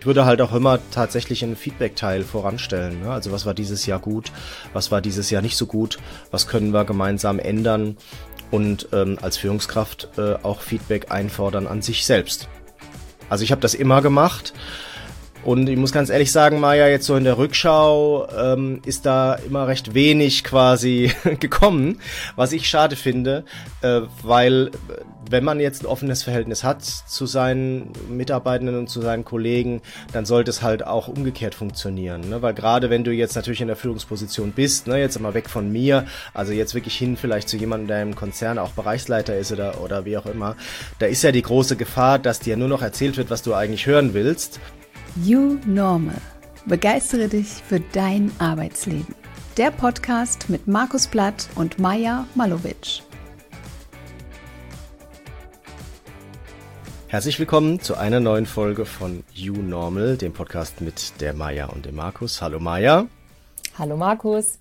Ich würde halt auch immer tatsächlich einen Feedback-Teil voranstellen. Ne? Also was war dieses Jahr gut, was war dieses Jahr nicht so gut, was können wir gemeinsam ändern und ähm, als Führungskraft äh, auch Feedback einfordern an sich selbst. Also ich habe das immer gemacht. Und ich muss ganz ehrlich sagen, Maja, jetzt so in der Rückschau ähm, ist da immer recht wenig quasi gekommen, was ich schade finde, äh, weil äh, wenn man jetzt ein offenes Verhältnis hat zu seinen Mitarbeitenden und zu seinen Kollegen, dann sollte es halt auch umgekehrt funktionieren. Ne? Weil gerade wenn du jetzt natürlich in der Führungsposition bist, ne, jetzt mal weg von mir, also jetzt wirklich hin vielleicht zu jemandem, der im Konzern auch Bereichsleiter ist oder, oder wie auch immer, da ist ja die große Gefahr, dass dir nur noch erzählt wird, was du eigentlich hören willst. You Normal. Begeistere dich für dein Arbeitsleben. Der Podcast mit Markus Blatt und Maja Malowitsch. Herzlich willkommen zu einer neuen Folge von You Normal, dem Podcast mit der Maja und dem Markus. Hallo Maja. Hallo Markus.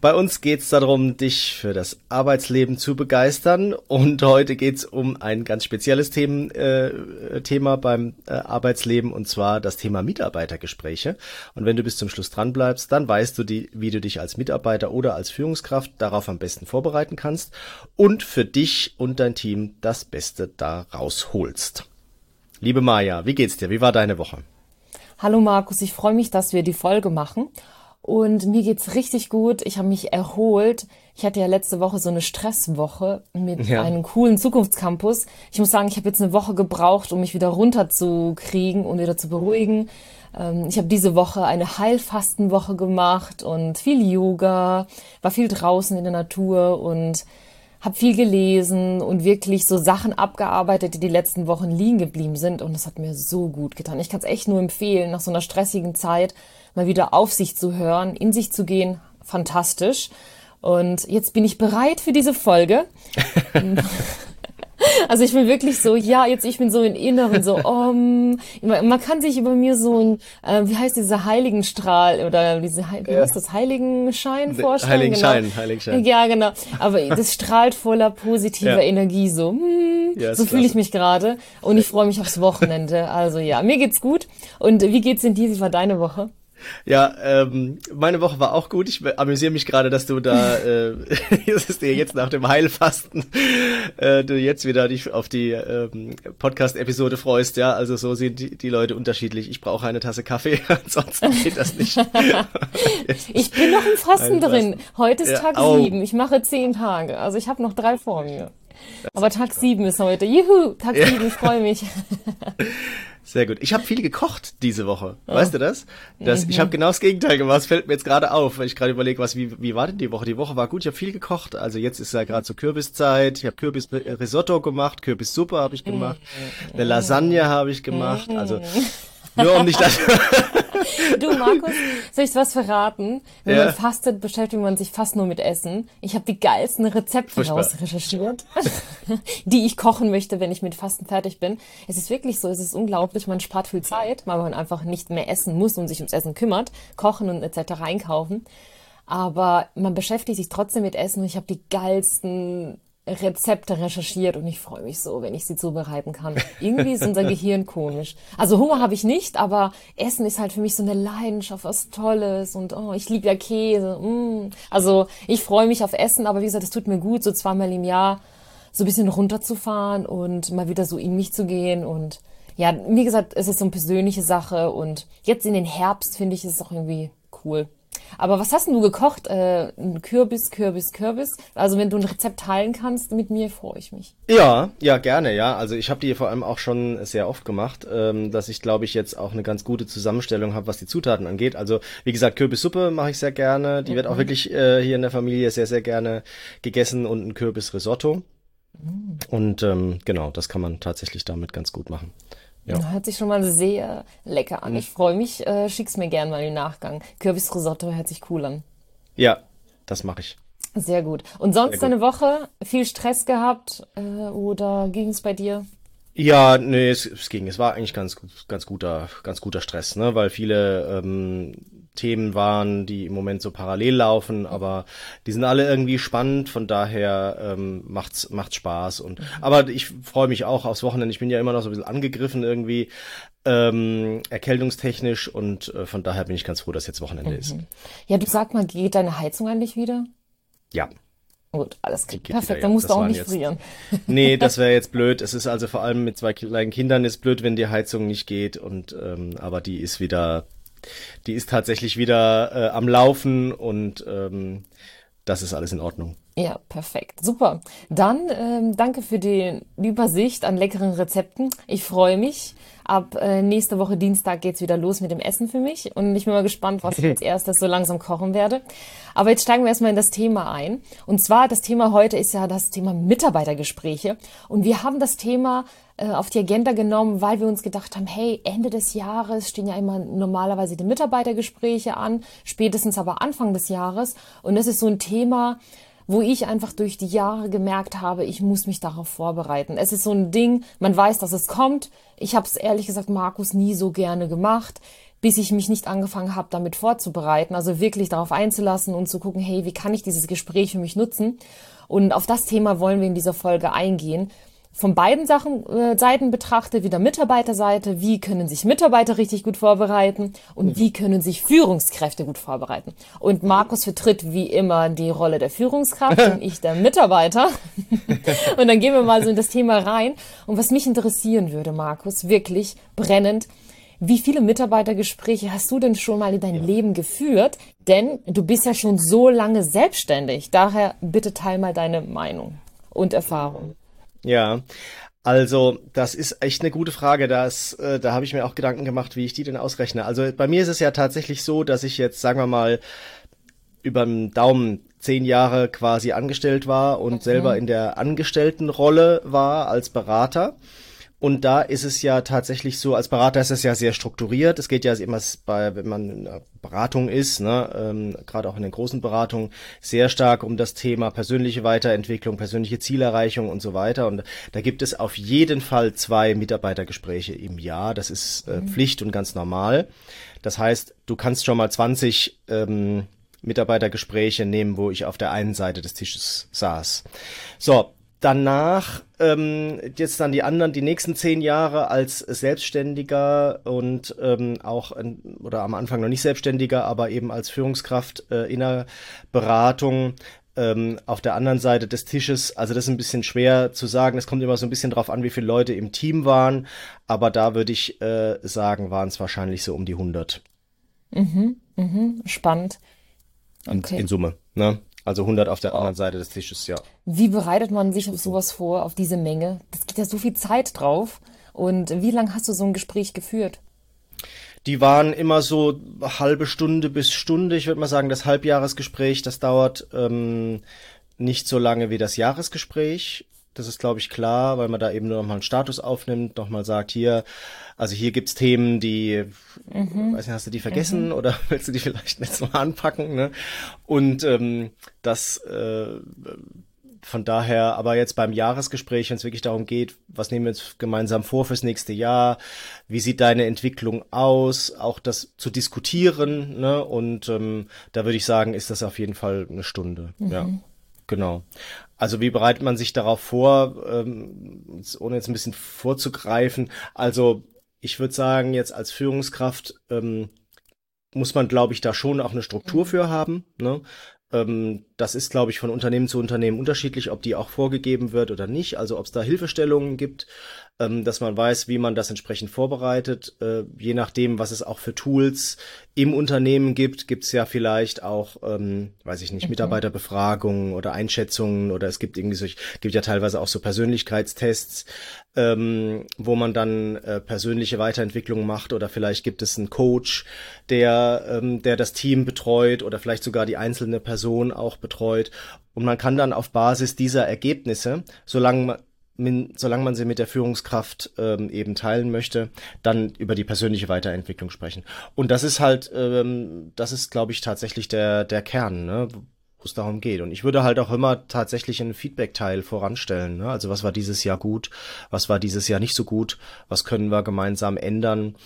Bei uns geht es darum, dich für das Arbeitsleben zu begeistern. Und heute geht es um ein ganz spezielles Themen, äh, Thema beim äh, Arbeitsleben, und zwar das Thema Mitarbeitergespräche. Und wenn du bis zum Schluss dran bleibst, dann weißt du, die, wie du dich als Mitarbeiter oder als Führungskraft darauf am besten vorbereiten kannst und für dich und dein Team das Beste da rausholst. Liebe Maja, wie geht's dir? Wie war deine Woche? Hallo Markus, ich freue mich, dass wir die Folge machen. Und mir geht's richtig gut. Ich habe mich erholt. Ich hatte ja letzte Woche so eine Stresswoche mit ja. einem coolen Zukunftscampus. Ich muss sagen, ich habe jetzt eine Woche gebraucht, um mich wieder runterzukriegen und wieder zu beruhigen. Ähm, ich habe diese Woche eine Heilfastenwoche gemacht und viel Yoga, war viel draußen in der Natur und habe viel gelesen und wirklich so Sachen abgearbeitet, die die letzten Wochen liegen geblieben sind. Und das hat mir so gut getan. Ich kann es echt nur empfehlen, nach so einer stressigen Zeit mal wieder auf sich zu hören, in sich zu gehen. Fantastisch. Und jetzt bin ich bereit für diese Folge. Also ich bin wirklich so, ja, jetzt ich bin so im Inneren so, um, man kann sich über mir so ein, äh, wie heißt dieser Heiligenstrahl oder diese, wie heißt das, Heiligenschein vorstellen? Heiligenschein, genau. Heiligenschein. Ja, genau. Aber das strahlt voller positiver ja. Energie so. Hm, ja, so fühle ich mich gerade und ich freue mich aufs Wochenende. Also ja, mir geht's gut. Und wie geht's in dir? Wie war deine Woche? Ja, ähm, meine Woche war auch gut. Ich amüsiere mich gerade, dass du da, äh, ist dir jetzt nach dem Heilfasten, äh, du jetzt wieder dich auf die ähm, Podcast-Episode freust. Ja, also so sind die, die Leute unterschiedlich. Ich brauche eine Tasse Kaffee, ansonsten geht das nicht. ich bin noch im Fasten drin. Heute ist ja, Tag sieben. Ich mache zehn Tage. Also ich habe noch drei vor mir. Aber Tag sieben ist heute. Juhu, Tag sieben, ich freue mich. Sehr gut. Ich habe viel gekocht diese Woche. Oh. Weißt du das? das mhm. Ich habe genau das Gegenteil gemacht. Das fällt mir jetzt gerade auf, weil ich gerade überlege, was wie, wie war denn die Woche? Die Woche war gut. Ich habe viel gekocht. Also jetzt ist ja gerade so Kürbiszeit. Ich habe Kürbisrisotto gemacht, Kürbissuppe habe ich gemacht, mhm. eine Lasagne habe ich gemacht. Also nur um nicht das. du, Markus, soll ich was verraten? Wenn ja. man fastet, beschäftigt man sich fast nur mit Essen. Ich habe die geilsten Rezepte raus recherchiert, die ich kochen möchte, wenn ich mit Fasten fertig bin. Es ist wirklich so, es ist unglaublich, man spart viel Zeit, weil man einfach nicht mehr essen muss und sich ums Essen kümmert, kochen und etc. einkaufen. Aber man beschäftigt sich trotzdem mit Essen und ich habe die geilsten Rezepte recherchiert und ich freue mich so, wenn ich sie zubereiten kann. Irgendwie ist unser Gehirn komisch. Also Hunger habe ich nicht, aber Essen ist halt für mich so eine Leidenschaft, was Tolles und oh, ich liebe ja Käse. Mm. Also ich freue mich auf Essen, aber wie gesagt, es tut mir gut, so zweimal im Jahr so ein bisschen runterzufahren und mal wieder so in mich zu gehen und ja, wie gesagt, es ist so eine persönliche Sache und jetzt in den Herbst finde ich es auch irgendwie cool. Aber was hast denn du gekocht? Äh, Kürbis, Kürbis, Kürbis. Also wenn du ein Rezept teilen kannst mit mir, freue ich mich. Ja, ja, gerne, ja. Also ich habe die vor allem auch schon sehr oft gemacht, ähm, dass ich, glaube ich, jetzt auch eine ganz gute Zusammenstellung habe, was die Zutaten angeht. Also wie gesagt, Kürbissuppe mache ich sehr gerne. Die mhm. wird auch mhm. wirklich äh, hier in der Familie sehr, sehr gerne gegessen und ein Kürbisrisotto. Mhm. Und ähm, genau, das kann man tatsächlich damit ganz gut machen. Ja. Hört sich schon mal sehr lecker an. Mhm. Ich freue mich. Äh, schick's mir gern mal im Nachgang. Kürbisrisotto hört sich cool an. Ja, das mache ich. Sehr gut. Und sonst gut. deine Woche? Viel Stress gehabt äh, oder ging es bei dir? Ja, nee, es, es ging. Es war eigentlich ganz, ganz guter, ganz guter Stress, ne? Weil viele ähm, Themen waren, die im Moment so parallel laufen, aber die sind alle irgendwie spannend, von daher ähm, macht's macht's Spaß und aber ich freue mich auch aufs Wochenende. Ich bin ja immer noch so ein bisschen angegriffen irgendwie, ähm, erkältungstechnisch und äh, von daher bin ich ganz froh, dass jetzt Wochenende mhm. ist. Ja, du sag mal, geht deine Heizung eigentlich wieder? Ja. Gut, alles klar. Perfekt, dann musst du auch nicht jetzt, frieren. Nee, das wäre jetzt blöd. Es ist also vor allem mit zwei kleinen Kindern ist blöd, wenn die Heizung nicht geht und ähm, aber die ist wieder, die ist tatsächlich wieder äh, am Laufen und ähm, das ist alles in Ordnung. Ja, perfekt. Super. Dann ähm, danke für die Übersicht an leckeren Rezepten. Ich freue mich. Ab äh, nächste Woche Dienstag geht's wieder los mit dem Essen für mich. Und ich bin mal gespannt, was ich als erstes so langsam kochen werde. Aber jetzt steigen wir erstmal in das Thema ein. Und zwar, das Thema heute ist ja das Thema Mitarbeitergespräche. Und wir haben das Thema äh, auf die Agenda genommen, weil wir uns gedacht haben, hey, Ende des Jahres stehen ja immer normalerweise die Mitarbeitergespräche an, spätestens aber Anfang des Jahres. Und das ist so ein Thema, wo ich einfach durch die Jahre gemerkt habe, ich muss mich darauf vorbereiten. Es ist so ein Ding, man weiß, dass es kommt. Ich habe es ehrlich gesagt, Markus, nie so gerne gemacht, bis ich mich nicht angefangen habe, damit vorzubereiten. Also wirklich darauf einzulassen und zu gucken, hey, wie kann ich dieses Gespräch für mich nutzen? Und auf das Thema wollen wir in dieser Folge eingehen von beiden Sachen, äh, Seiten betrachtet, wieder Mitarbeiterseite, wie können sich Mitarbeiter richtig gut vorbereiten und mhm. wie können sich Führungskräfte gut vorbereiten. Und Markus vertritt wie immer die Rolle der Führungskraft und ich der Mitarbeiter. und dann gehen wir mal so in das Thema rein. Und was mich interessieren würde, Markus, wirklich brennend, wie viele Mitarbeitergespräche hast du denn schon mal in deinem ja. Leben geführt? Denn du bist ja schon so lange selbstständig. Daher bitte teil mal deine Meinung und Erfahrung. Ja, also das ist echt eine gute Frage. Das, äh, da habe ich mir auch Gedanken gemacht, wie ich die denn ausrechne. Also bei mir ist es ja tatsächlich so, dass ich jetzt, sagen wir mal, über den Daumen zehn Jahre quasi angestellt war und okay. selber in der Angestelltenrolle war als Berater. Und da ist es ja tatsächlich so, als Berater ist es ja sehr strukturiert. Es geht ja immer bei, wenn man in einer Beratung ist, ne, ähm, gerade auch in den großen Beratungen, sehr stark um das Thema persönliche Weiterentwicklung, persönliche Zielerreichung und so weiter. Und da gibt es auf jeden Fall zwei Mitarbeitergespräche im Jahr. Das ist äh, mhm. Pflicht und ganz normal. Das heißt, du kannst schon mal 20 ähm, Mitarbeitergespräche nehmen, wo ich auf der einen Seite des Tisches saß. So, danach ähm, jetzt dann die anderen, die nächsten zehn Jahre als Selbstständiger und ähm, auch oder am Anfang noch nicht Selbstständiger, aber eben als Führungskraft äh, in der Beratung ähm, auf der anderen Seite des Tisches. Also das ist ein bisschen schwer zu sagen. Es kommt immer so ein bisschen drauf an, wie viele Leute im Team waren, aber da würde ich äh, sagen, waren es wahrscheinlich so um die 100. Mhm, mhm, spannend. Okay. In Summe, ne? Also 100 auf der anderen Seite des Tisches, ja. Wie bereitet man sich auf sowas vor, auf diese Menge? Das geht ja so viel Zeit drauf. Und wie lange hast du so ein Gespräch geführt? Die waren immer so halbe Stunde bis Stunde. Ich würde mal sagen, das Halbjahresgespräch, das dauert ähm, nicht so lange wie das Jahresgespräch. Das ist, glaube ich, klar, weil man da eben nur noch mal einen Status aufnimmt, noch mal sagt, hier, also hier gibt's Themen, die, mhm. weiß nicht, hast du die vergessen mhm. oder willst du die vielleicht jetzt mal anpacken? Ne? Und ähm, das äh, von daher, aber jetzt beim Jahresgespräch, wenn es wirklich darum geht, was nehmen wir jetzt gemeinsam vor fürs nächste Jahr, wie sieht deine Entwicklung aus, auch das zu diskutieren, ne? Und ähm, da würde ich sagen, ist das auf jeden Fall eine Stunde. Mhm. Ja. Genau. Also wie bereitet man sich darauf vor, ähm, ohne jetzt ein bisschen vorzugreifen? Also ich würde sagen, jetzt als Führungskraft ähm, muss man, glaube ich, da schon auch eine Struktur für haben. Ne? Ähm, das ist, glaube ich, von Unternehmen zu Unternehmen unterschiedlich, ob die auch vorgegeben wird oder nicht. Also ob es da Hilfestellungen gibt, ähm, dass man weiß, wie man das entsprechend vorbereitet. Äh, je nachdem, was es auch für Tools im Unternehmen gibt, gibt es ja vielleicht auch, ähm, weiß ich nicht, mhm. Mitarbeiterbefragungen oder Einschätzungen oder es gibt irgendwie so, gibt ja teilweise auch so Persönlichkeitstests, ähm, wo man dann äh, persönliche Weiterentwicklung macht oder vielleicht gibt es einen Coach, der, ähm, der das Team betreut oder vielleicht sogar die einzelne Person auch betreut. Und man kann dann auf Basis dieser Ergebnisse, solange solange man sie mit der Führungskraft ähm, eben teilen möchte, dann über die persönliche Weiterentwicklung sprechen. Und das ist halt, ähm, das ist, glaube ich, tatsächlich der, der Kern, ne? wo es darum geht. Und ich würde halt auch immer tatsächlich einen Feedback-Teil voranstellen. Ne? Also was war dieses Jahr gut, was war dieses Jahr nicht so gut, was können wir gemeinsam ändern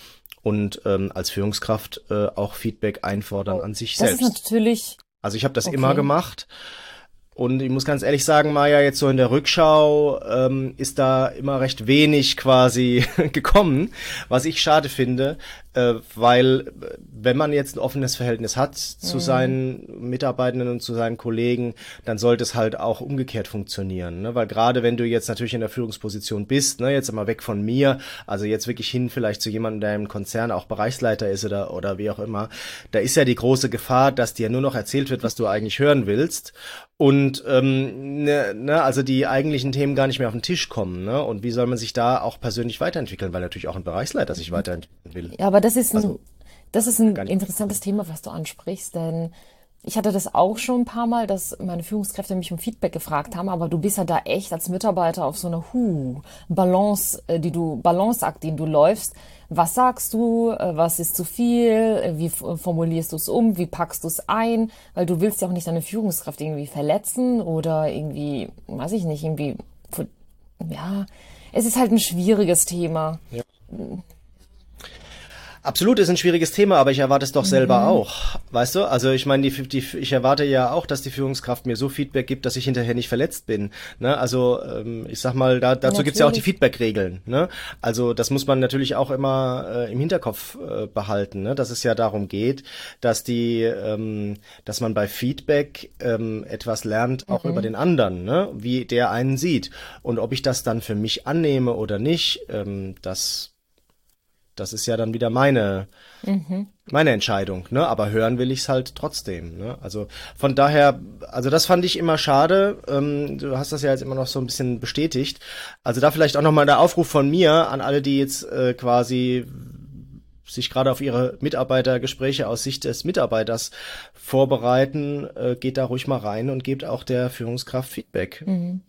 und ähm, als Führungskraft äh, auch Feedback einfordern an sich das selbst. Das ist natürlich. Also ich habe das okay. immer gemacht Und ich muss ganz ehrlich sagen, Maja, jetzt so in der Rückschau ähm, ist da immer recht wenig quasi gekommen, was ich schade finde, äh, weil wenn man jetzt ein offenes Verhältnis hat zu mhm. seinen Mitarbeitenden und zu seinen Kollegen, dann sollte es halt auch umgekehrt funktionieren. Ne? Weil gerade wenn du jetzt natürlich in der Führungsposition bist, ne, jetzt immer weg von mir, also jetzt wirklich hin vielleicht zu jemandem, der im Konzern auch Bereichsleiter ist oder, oder wie auch immer, da ist ja die große Gefahr, dass dir nur noch erzählt wird, was du eigentlich hören willst und ähm, ne, ne, also die eigentlichen Themen gar nicht mehr auf den Tisch kommen. Ne? Und wie soll man sich da auch persönlich weiterentwickeln, weil natürlich auch ein Bereichsleiter sich weiterentwickeln will. Ja, aber das ist ein, also, das ist ein interessantes Thema, was du ansprichst, denn ich hatte das auch schon ein paar Mal, dass meine Führungskräfte mich um Feedback gefragt haben, aber du bist ja da echt als Mitarbeiter auf so einer Hu Balance, äh, die du Balanceakt, den du läufst. Was sagst du? Äh, was ist zu viel? Äh, wie formulierst du es um? Wie packst du es ein? Weil du willst ja auch nicht deine Führungskraft irgendwie verletzen oder irgendwie, weiß ich nicht, irgendwie, ja, es ist halt ein schwieriges Thema. Ja. Absolut ist ein schwieriges Thema, aber ich erwarte es doch selber mhm. auch. Weißt du? Also ich meine, die, die, ich erwarte ja auch, dass die Führungskraft mir so Feedback gibt, dass ich hinterher nicht verletzt bin. Ne? Also ähm, ich sag mal, da, dazu ja, gibt's ja auch die Feedback-Regeln. Ne? Also das muss man natürlich auch immer äh, im Hinterkopf äh, behalten, ne? dass es ja darum geht, dass die, ähm, dass man bei Feedback ähm, etwas lernt, auch mhm. über den anderen, ne? wie der einen sieht. Und ob ich das dann für mich annehme oder nicht, ähm, das das ist ja dann wieder meine, mhm. meine Entscheidung, ne? Aber hören will ich es halt trotzdem, ne? Also von daher, also das fand ich immer schade. Ähm, du hast das ja jetzt immer noch so ein bisschen bestätigt. Also da vielleicht auch nochmal der Aufruf von mir an alle, die jetzt äh, quasi sich gerade auf ihre Mitarbeitergespräche aus Sicht des Mitarbeiters vorbereiten, äh, geht da ruhig mal rein und gebt auch der Führungskraft Feedback. Mhm.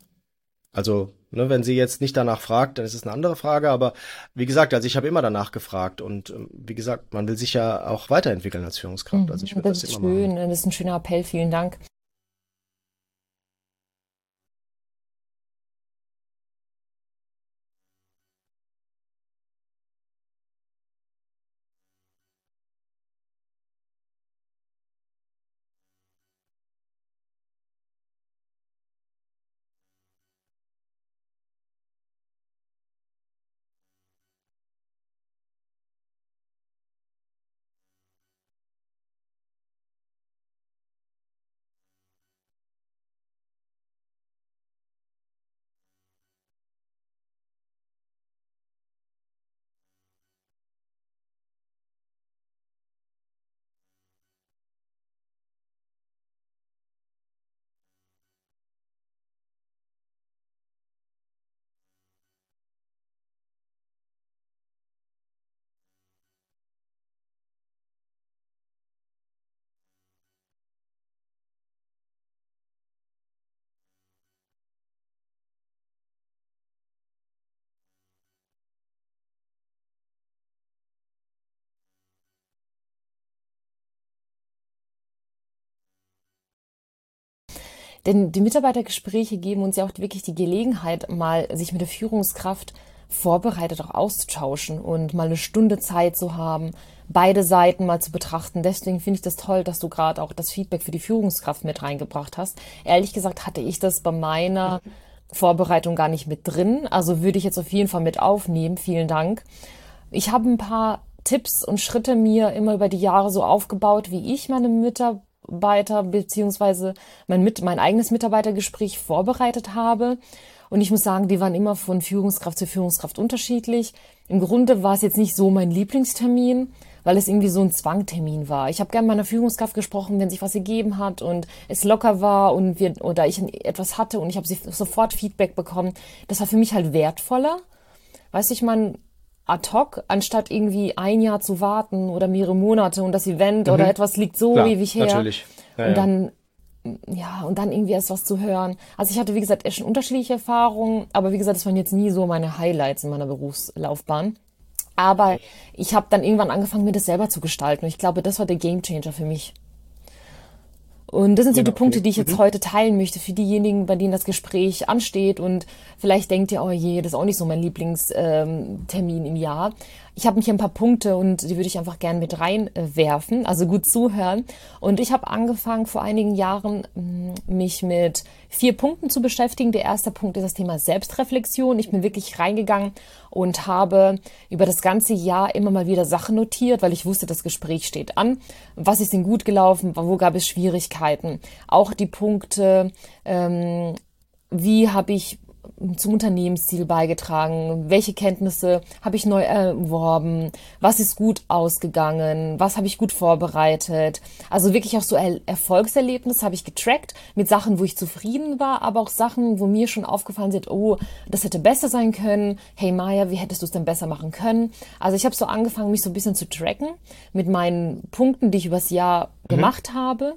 Also Ne, wenn sie jetzt nicht danach fragt, dann ist es eine andere Frage. Aber wie gesagt, also ich habe immer danach gefragt und ähm, wie gesagt, man will sich ja auch weiterentwickeln als Führungskraft. Also ich würde das, das ist immer schön, machen. das ist ein schöner Appell. Vielen Dank. Denn die Mitarbeitergespräche geben uns ja auch wirklich die Gelegenheit, mal sich mit der Führungskraft vorbereitet auch auszutauschen und mal eine Stunde Zeit zu haben, beide Seiten mal zu betrachten. Deswegen finde ich das toll, dass du gerade auch das Feedback für die Führungskraft mit reingebracht hast. Ehrlich gesagt hatte ich das bei meiner Vorbereitung gar nicht mit drin. Also würde ich jetzt auf jeden Fall mit aufnehmen. Vielen Dank. Ich habe ein paar Tipps und Schritte mir immer über die Jahre so aufgebaut, wie ich meine Mitarbeiter Mitarbeiter beziehungsweise mein, mit, mein eigenes Mitarbeitergespräch vorbereitet habe. Und ich muss sagen, die waren immer von Führungskraft zu Führungskraft unterschiedlich. Im Grunde war es jetzt nicht so mein Lieblingstermin, weil es irgendwie so ein Zwangtermin war. Ich habe gern meiner Führungskraft gesprochen, wenn sich was ergeben hat und es locker war und wir oder ich etwas hatte und ich habe sofort Feedback bekommen. Das war für mich halt wertvoller. Weißt du, ich meine, ad hoc, anstatt irgendwie ein Jahr zu warten oder mehrere Monate und das Event mhm. oder etwas liegt so Klar, ewig her. Natürlich. Ja, und dann, ja, und dann irgendwie erst was zu hören. Also ich hatte, wie gesagt, echt schon unterschiedliche Erfahrungen, aber wie gesagt, das waren jetzt nie so meine Highlights in meiner Berufslaufbahn. Aber ich habe dann irgendwann angefangen, mir das selber zu gestalten. Und ich glaube, das war der Gamechanger für mich. Und das sind so genau, die Punkte, die ich jetzt mhm. heute teilen möchte für diejenigen, bei denen das Gespräch ansteht und vielleicht denkt ihr, oh je, das ist auch nicht so mein Lieblingstermin ähm, im Jahr. Ich habe hier ein paar Punkte und die würde ich einfach gern mit reinwerfen, also gut zuhören. Und ich habe angefangen vor einigen Jahren, mm, mich mit vier Punkten zu beschäftigen. Der erste Punkt ist das Thema Selbstreflexion. Ich bin wirklich reingegangen und habe über das ganze Jahr immer mal wieder Sachen notiert, weil ich wusste, das Gespräch steht an. Was ist denn gut gelaufen? Wo gab es Schwierigkeiten? Auch die Punkte, ähm, wie habe ich zum Unternehmensziel beigetragen? Welche Kenntnisse habe ich neu erworben? Was ist gut ausgegangen? Was habe ich gut vorbereitet? Also wirklich auch so er Erfolgserlebnisse habe ich getrackt mit Sachen, wo ich zufrieden war, aber auch Sachen, wo mir schon aufgefallen sind, oh, das hätte besser sein können. Hey Maya, wie hättest du es denn besser machen können? Also ich habe so angefangen, mich so ein bisschen zu tracken mit meinen Punkten, die ich übers Jahr mhm. gemacht habe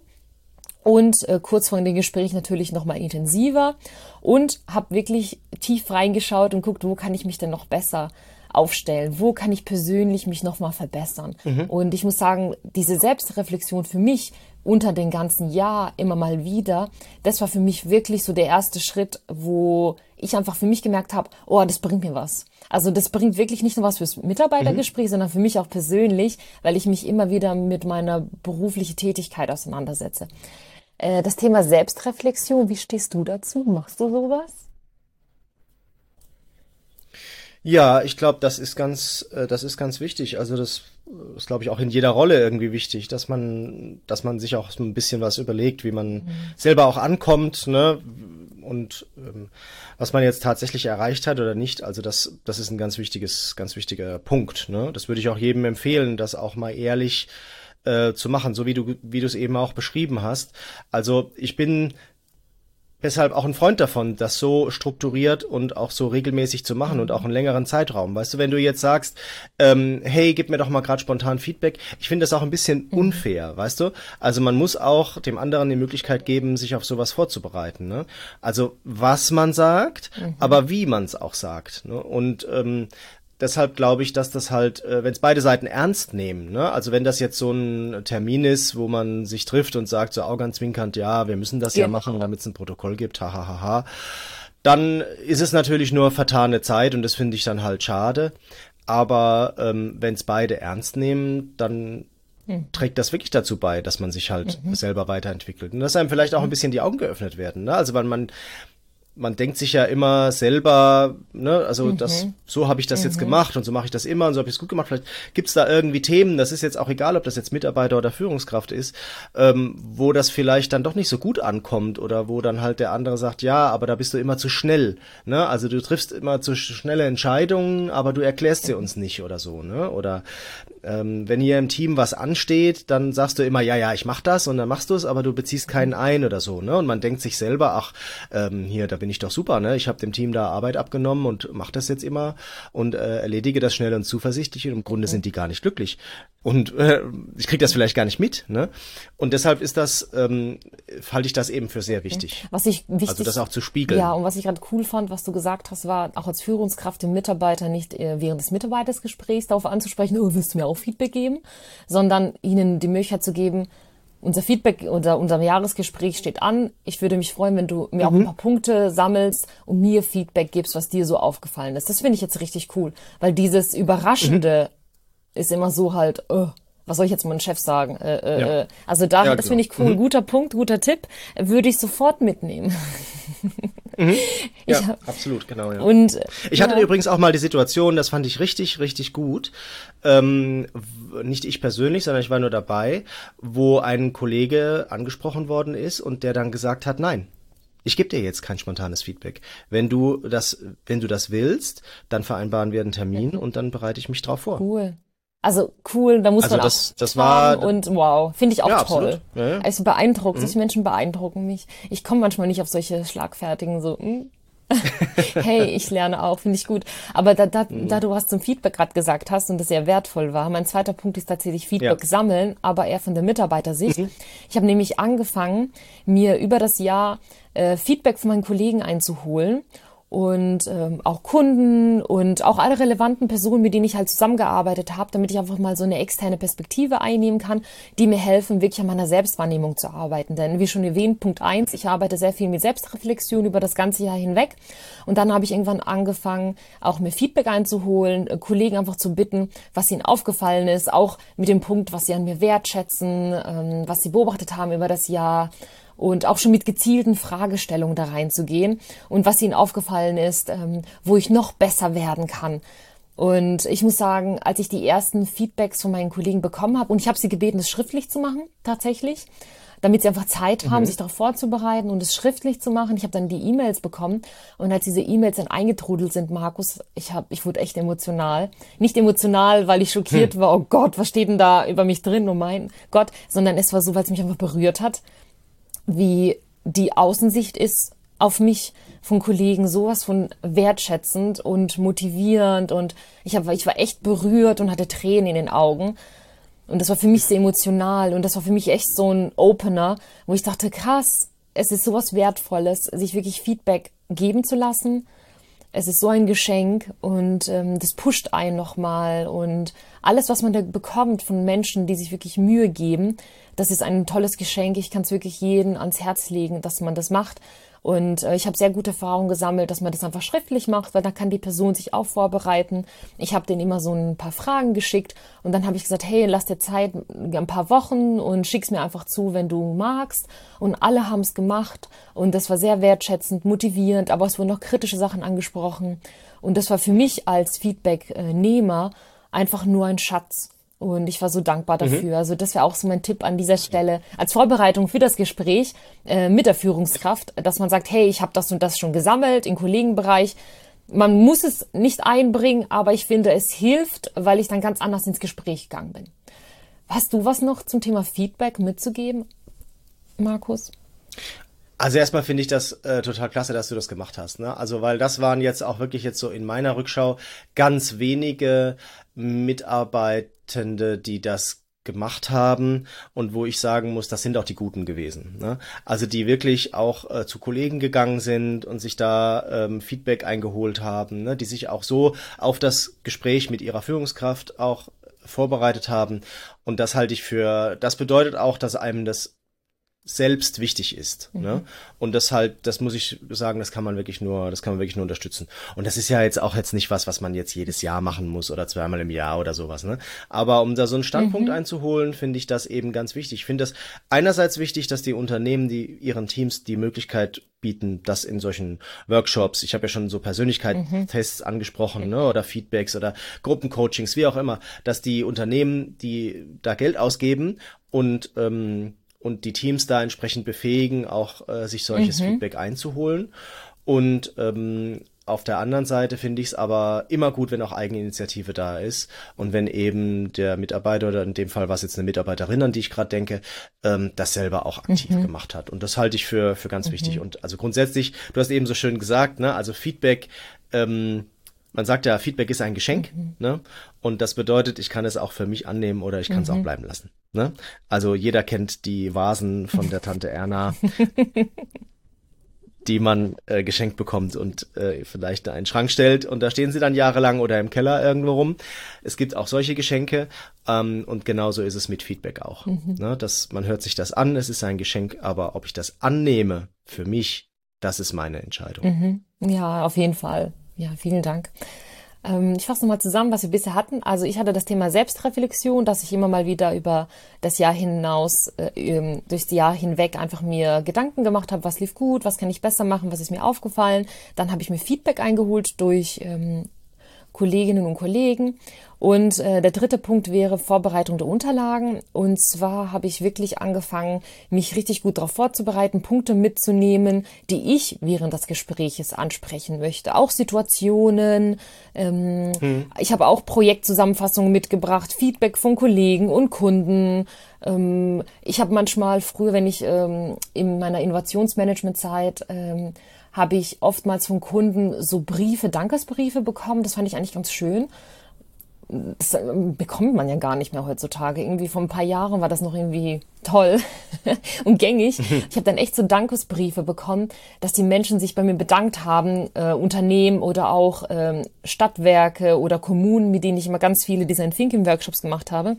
und äh, kurz vor dem Gespräch natürlich noch mal intensiver und habe wirklich tief reingeschaut und guckt, wo kann ich mich denn noch besser aufstellen, wo kann ich persönlich mich noch mal verbessern. Mhm. Und ich muss sagen, diese Selbstreflexion für mich unter den ganzen Jahr immer mal wieder, das war für mich wirklich so der erste Schritt, wo ich einfach für mich gemerkt habe, oh, das bringt mir was. Also das bringt wirklich nicht nur was fürs Mitarbeitergespräch, mhm. sondern für mich auch persönlich, weil ich mich immer wieder mit meiner beruflichen Tätigkeit auseinandersetze. Äh, das Thema Selbstreflexion, wie stehst du dazu? Machst du sowas? Ja, ich glaube, das ist ganz, äh, das ist ganz wichtig. Also das ist, glaube ich, auch in jeder Rolle irgendwie wichtig, dass man, dass man sich auch so ein bisschen was überlegt, wie man mhm. selber auch ankommt, ne? Und ähm, was man jetzt tatsächlich erreicht hat oder nicht. Also das, das ist ein ganz wichtiges, ganz wichtiger Punkt. Ne? Das würde ich auch jedem empfehlen, das auch mal ehrlich äh, zu machen, so wie du wie du es eben auch beschrieben hast. Also ich bin deshalb auch ein Freund davon, das so strukturiert und auch so regelmäßig zu machen und auch einen längeren Zeitraum. Weißt du, wenn du jetzt sagst, ähm, hey, gib mir doch mal gerade spontan Feedback, ich finde das auch ein bisschen mhm. unfair, weißt du? Also man muss auch dem anderen die Möglichkeit geben, sich auf sowas vorzubereiten. Ne? Also was man sagt, mhm. aber wie man es auch sagt. Ne? Und ähm, deshalb glaube ich, dass das halt, äh, wenn es beide Seiten ernst nehmen, ne? also wenn das jetzt so ein Termin ist, wo man sich trifft und sagt so augenzwinkernd, ja, wir müssen das ja, ja machen, damit es ein Protokoll gibt, hahaha, ha, ha, ha, dann ist es natürlich nur vertane Zeit und das finde ich dann halt schade. Aber ähm, wenn es beide ernst nehmen, dann mhm. trägt das wirklich dazu bei, dass man sich halt mhm. selber weiterentwickelt. Und dass einem vielleicht auch ein bisschen die Augen geöffnet werden. Ne? Also weil man, man denkt sich ja immer selber, ne, also mhm. das, so habe ich das mhm. jetzt gemacht und so mache ich das immer und so habe ich es gut gemacht. Vielleicht gibt's da irgendwie Themen, das ist jetzt auch egal, ob das jetzt Mitarbeiter oder Führungskraft ist, ähm, wo das vielleicht dann doch nicht so gut ankommt oder wo dann halt der andere sagt, ja, aber da bist du immer zu schnell, ne? Also du triffst immer zu schnelle Entscheidungen, aber du erklärst sie uns nicht oder so, ne? Oder ähm, wenn hier im Team was ansteht, dann sagst du immer, ja, ja, ich mach das und dann machst du es, aber du beziehst keinen ein oder so, ne? Und man denkt sich selber, ach, ähm, hier, da bin ich doch super, ne? Ich habe dem Team da Arbeit abgenommen und mach das jetzt immer und äh, erledige das schnell und zuversichtlich und im Grunde sind die gar nicht glücklich. Und äh, ich krieg das vielleicht gar nicht mit, ne? Und deshalb ist das, ähm, halte ich das eben für sehr wichtig. Was ich wichtig, also das auch zu spiegeln. Ja, und was ich gerade cool fand, was du gesagt hast, war auch als Führungskraft den Mitarbeiter nicht äh, während des Mitarbeitersgesprächs darauf anzusprechen, oh, willst du mir auch Feedback geben, sondern ihnen die Möglichkeit zu geben, unser Feedback oder unser Jahresgespräch steht an. Ich würde mich freuen, wenn du mir mhm. auch ein paar Punkte sammelst und mir Feedback gibst, was dir so aufgefallen ist. Das finde ich jetzt richtig cool, weil dieses Überraschende mhm. ist immer so halt, oh, was soll ich jetzt meinem Chef sagen? Äh, äh, ja. Äh, also da, ja, das finde ich cool. Mhm. Guter Punkt, guter Tipp. Würde ich sofort mitnehmen. Mhm. Ja, hab, absolut, genau. Ja. Und ich hatte übrigens auch mal die Situation, das fand ich richtig, richtig gut. Ähm, nicht ich persönlich, sondern ich war nur dabei, wo ein Kollege angesprochen worden ist und der dann gesagt hat, nein, ich gebe dir jetzt kein spontanes Feedback. Wenn du das, wenn du das willst, dann vereinbaren wir einen Termin und dann bereite ich mich drauf vor. Cool. Also cool, da muss also man das, auch das war und wow, finde ich auch ja, toll. Ja, ja. Also beeindruckt, mhm. solche Menschen beeindrucken mich. Ich komme manchmal nicht auf solche schlagfertigen so. Hm. hey, ich lerne auch, finde ich gut. Aber da, da, mhm. da du was zum Feedback gerade gesagt hast und das sehr wertvoll war, mein zweiter Punkt ist tatsächlich Feedback ja. sammeln, aber eher von der Mitarbeitersicht. Mhm. Ich habe nämlich angefangen, mir über das Jahr äh, Feedback von meinen Kollegen einzuholen und ähm, auch Kunden und auch alle relevanten Personen, mit denen ich halt zusammengearbeitet habe, damit ich einfach mal so eine externe Perspektive einnehmen kann, die mir helfen, wirklich an meiner Selbstwahrnehmung zu arbeiten. Denn wie schon erwähnt, Punkt eins, ich arbeite sehr viel mit Selbstreflexion über das ganze Jahr hinweg. Und dann habe ich irgendwann angefangen, auch mir Feedback einzuholen, äh, Kollegen einfach zu bitten, was ihnen aufgefallen ist, auch mit dem Punkt, was sie an mir wertschätzen, ähm, was sie beobachtet haben über das Jahr und auch schon mit gezielten Fragestellungen da reinzugehen und was ihnen aufgefallen ist, ähm, wo ich noch besser werden kann. Und ich muss sagen, als ich die ersten Feedbacks von meinen Kollegen bekommen habe, und ich habe sie gebeten, es schriftlich zu machen, tatsächlich, damit sie einfach Zeit haben, mhm. sich darauf vorzubereiten und es schriftlich zu machen. Ich habe dann die E-Mails bekommen und als diese E-Mails dann eingetrudelt sind, Markus, ich habe, ich wurde echt emotional. Nicht emotional, weil ich schockiert hm. war, oh Gott, was steht denn da über mich drin, oh mein Gott, sondern es war so, weil es mich einfach berührt hat wie die Außensicht ist auf mich von Kollegen sowas von wertschätzend und motivierend und ich, hab, ich war echt berührt und hatte Tränen in den Augen. Und das war für mich sehr emotional und das war für mich echt so ein Opener, wo ich dachte, krass, es ist sowas Wertvolles, sich wirklich Feedback geben zu lassen. Es ist so ein Geschenk und ähm, das pusht einen nochmal und alles, was man da bekommt von Menschen, die sich wirklich Mühe geben, das ist ein tolles Geschenk. Ich kann es wirklich jedem ans Herz legen, dass man das macht. Und äh, ich habe sehr gute Erfahrungen gesammelt, dass man das einfach schriftlich macht, weil dann kann die Person sich auch vorbereiten. Ich habe denen immer so ein paar Fragen geschickt und dann habe ich gesagt, hey, lass dir Zeit, ein paar Wochen und schick's mir einfach zu, wenn du magst. Und alle haben es gemacht und das war sehr wertschätzend, motivierend, aber es wurden noch kritische Sachen angesprochen. Und das war für mich als Feedback-Nehmer einfach nur ein Schatz. Und ich war so dankbar mhm. dafür. Mhm. Also das wäre auch so mein Tipp an dieser Stelle als Vorbereitung für das Gespräch äh, mit der Führungskraft, dass man sagt, hey, ich habe das und das schon gesammelt im Kollegenbereich. Man muss es nicht einbringen, aber ich finde, es hilft, weil ich dann ganz anders ins Gespräch gegangen bin. Hast du was noch zum Thema Feedback mitzugeben, Markus? Also erstmal finde ich das äh, total klasse, dass du das gemacht hast. Ne? Also weil das waren jetzt auch wirklich jetzt so in meiner Rückschau ganz wenige Mitarbeitende, die das gemacht haben und wo ich sagen muss, das sind auch die Guten gewesen. Ne? Also die wirklich auch äh, zu Kollegen gegangen sind und sich da ähm, Feedback eingeholt haben, ne? die sich auch so auf das Gespräch mit ihrer Führungskraft auch vorbereitet haben. Und das halte ich für, das bedeutet auch, dass einem das selbst wichtig ist. Mhm. Ne? Und das halt, das muss ich sagen, das kann man wirklich nur, das kann man wirklich nur unterstützen. Und das ist ja jetzt auch jetzt nicht was, was man jetzt jedes Jahr machen muss oder zweimal im Jahr oder sowas. Ne? Aber um da so einen Standpunkt mhm. einzuholen, finde ich das eben ganz wichtig. Ich finde das einerseits wichtig, dass die Unternehmen, die ihren Teams die Möglichkeit bieten, das in solchen Workshops, ich habe ja schon so Persönlichkeitstests mhm. angesprochen, ne, oder Feedbacks oder Gruppencoachings, wie auch immer, dass die Unternehmen, die da Geld ausgeben und ähm, und die Teams da entsprechend befähigen, auch äh, sich solches mhm. Feedback einzuholen. Und ähm, auf der anderen Seite finde ich es aber immer gut, wenn auch Eigeninitiative da ist und wenn eben der Mitarbeiter oder in dem Fall war es jetzt eine Mitarbeiterin, an die ich gerade denke, ähm, das selber auch aktiv mhm. gemacht hat. Und das halte ich für, für ganz mhm. wichtig. Und also grundsätzlich, du hast eben so schön gesagt, ne, also Feedback, ähm, man sagt ja, Feedback ist ein Geschenk, mhm. ne? Und das bedeutet, ich kann es auch für mich annehmen oder ich kann es auch mhm. bleiben lassen. Ne? Also jeder kennt die Vasen von der Tante Erna, die man äh, geschenkt bekommt und äh, vielleicht da einen Schrank stellt und da stehen sie dann jahrelang oder im Keller irgendwo rum. Es gibt auch solche Geschenke ähm, und genauso ist es mit Feedback auch. Mhm. Ne? Das, man hört sich das an, es ist ein Geschenk, aber ob ich das annehme für mich, das ist meine Entscheidung. Mhm. Ja, auf jeden Fall. Ja, vielen Dank. Ähm, ich fasse nochmal zusammen, was wir bisher hatten. Also ich hatte das Thema Selbstreflexion, dass ich immer mal wieder über das Jahr hinaus, äh, ähm, durchs Jahr hinweg einfach mir Gedanken gemacht habe, was lief gut, was kann ich besser machen, was ist mir aufgefallen. Dann habe ich mir Feedback eingeholt durch ähm, Kolleginnen und Kollegen. Und äh, der dritte Punkt wäre Vorbereitung der Unterlagen. Und zwar habe ich wirklich angefangen, mich richtig gut darauf vorzubereiten, Punkte mitzunehmen, die ich während des Gespräches ansprechen möchte. Auch Situationen. Ähm, hm. Ich habe auch Projektzusammenfassungen mitgebracht, Feedback von Kollegen und Kunden. Ähm, ich habe manchmal früher, wenn ich ähm, in meiner Innovationsmanagement-Zeit ähm, habe ich oftmals von Kunden so Briefe, Dankesbriefe bekommen. Das fand ich eigentlich ganz schön, das ähm, bekommt man ja gar nicht mehr heutzutage. Irgendwie vor ein paar Jahren war das noch irgendwie toll und gängig. Ich habe dann echt so Dankesbriefe bekommen, dass die Menschen sich bei mir bedankt haben, äh, Unternehmen oder auch ähm, Stadtwerke oder Kommunen, mit denen ich immer ganz viele Design Thinking Workshops gemacht habe,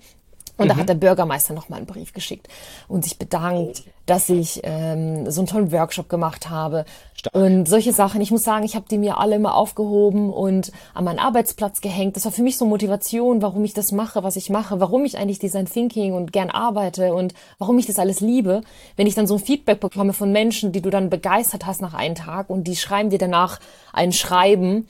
und mhm. da hat der Bürgermeister noch mal einen Brief geschickt und sich bedankt, dass ich ähm, so einen tollen Workshop gemacht habe. Stark. Und solche Sachen. Ich muss sagen, ich habe die mir alle immer aufgehoben und an meinen Arbeitsplatz gehängt. Das war für mich so Motivation, warum ich das mache, was ich mache, warum ich eigentlich Design Thinking und gern arbeite und warum ich das alles liebe. Wenn ich dann so ein Feedback bekomme von Menschen, die du dann begeistert hast nach einem Tag und die schreiben dir danach ein Schreiben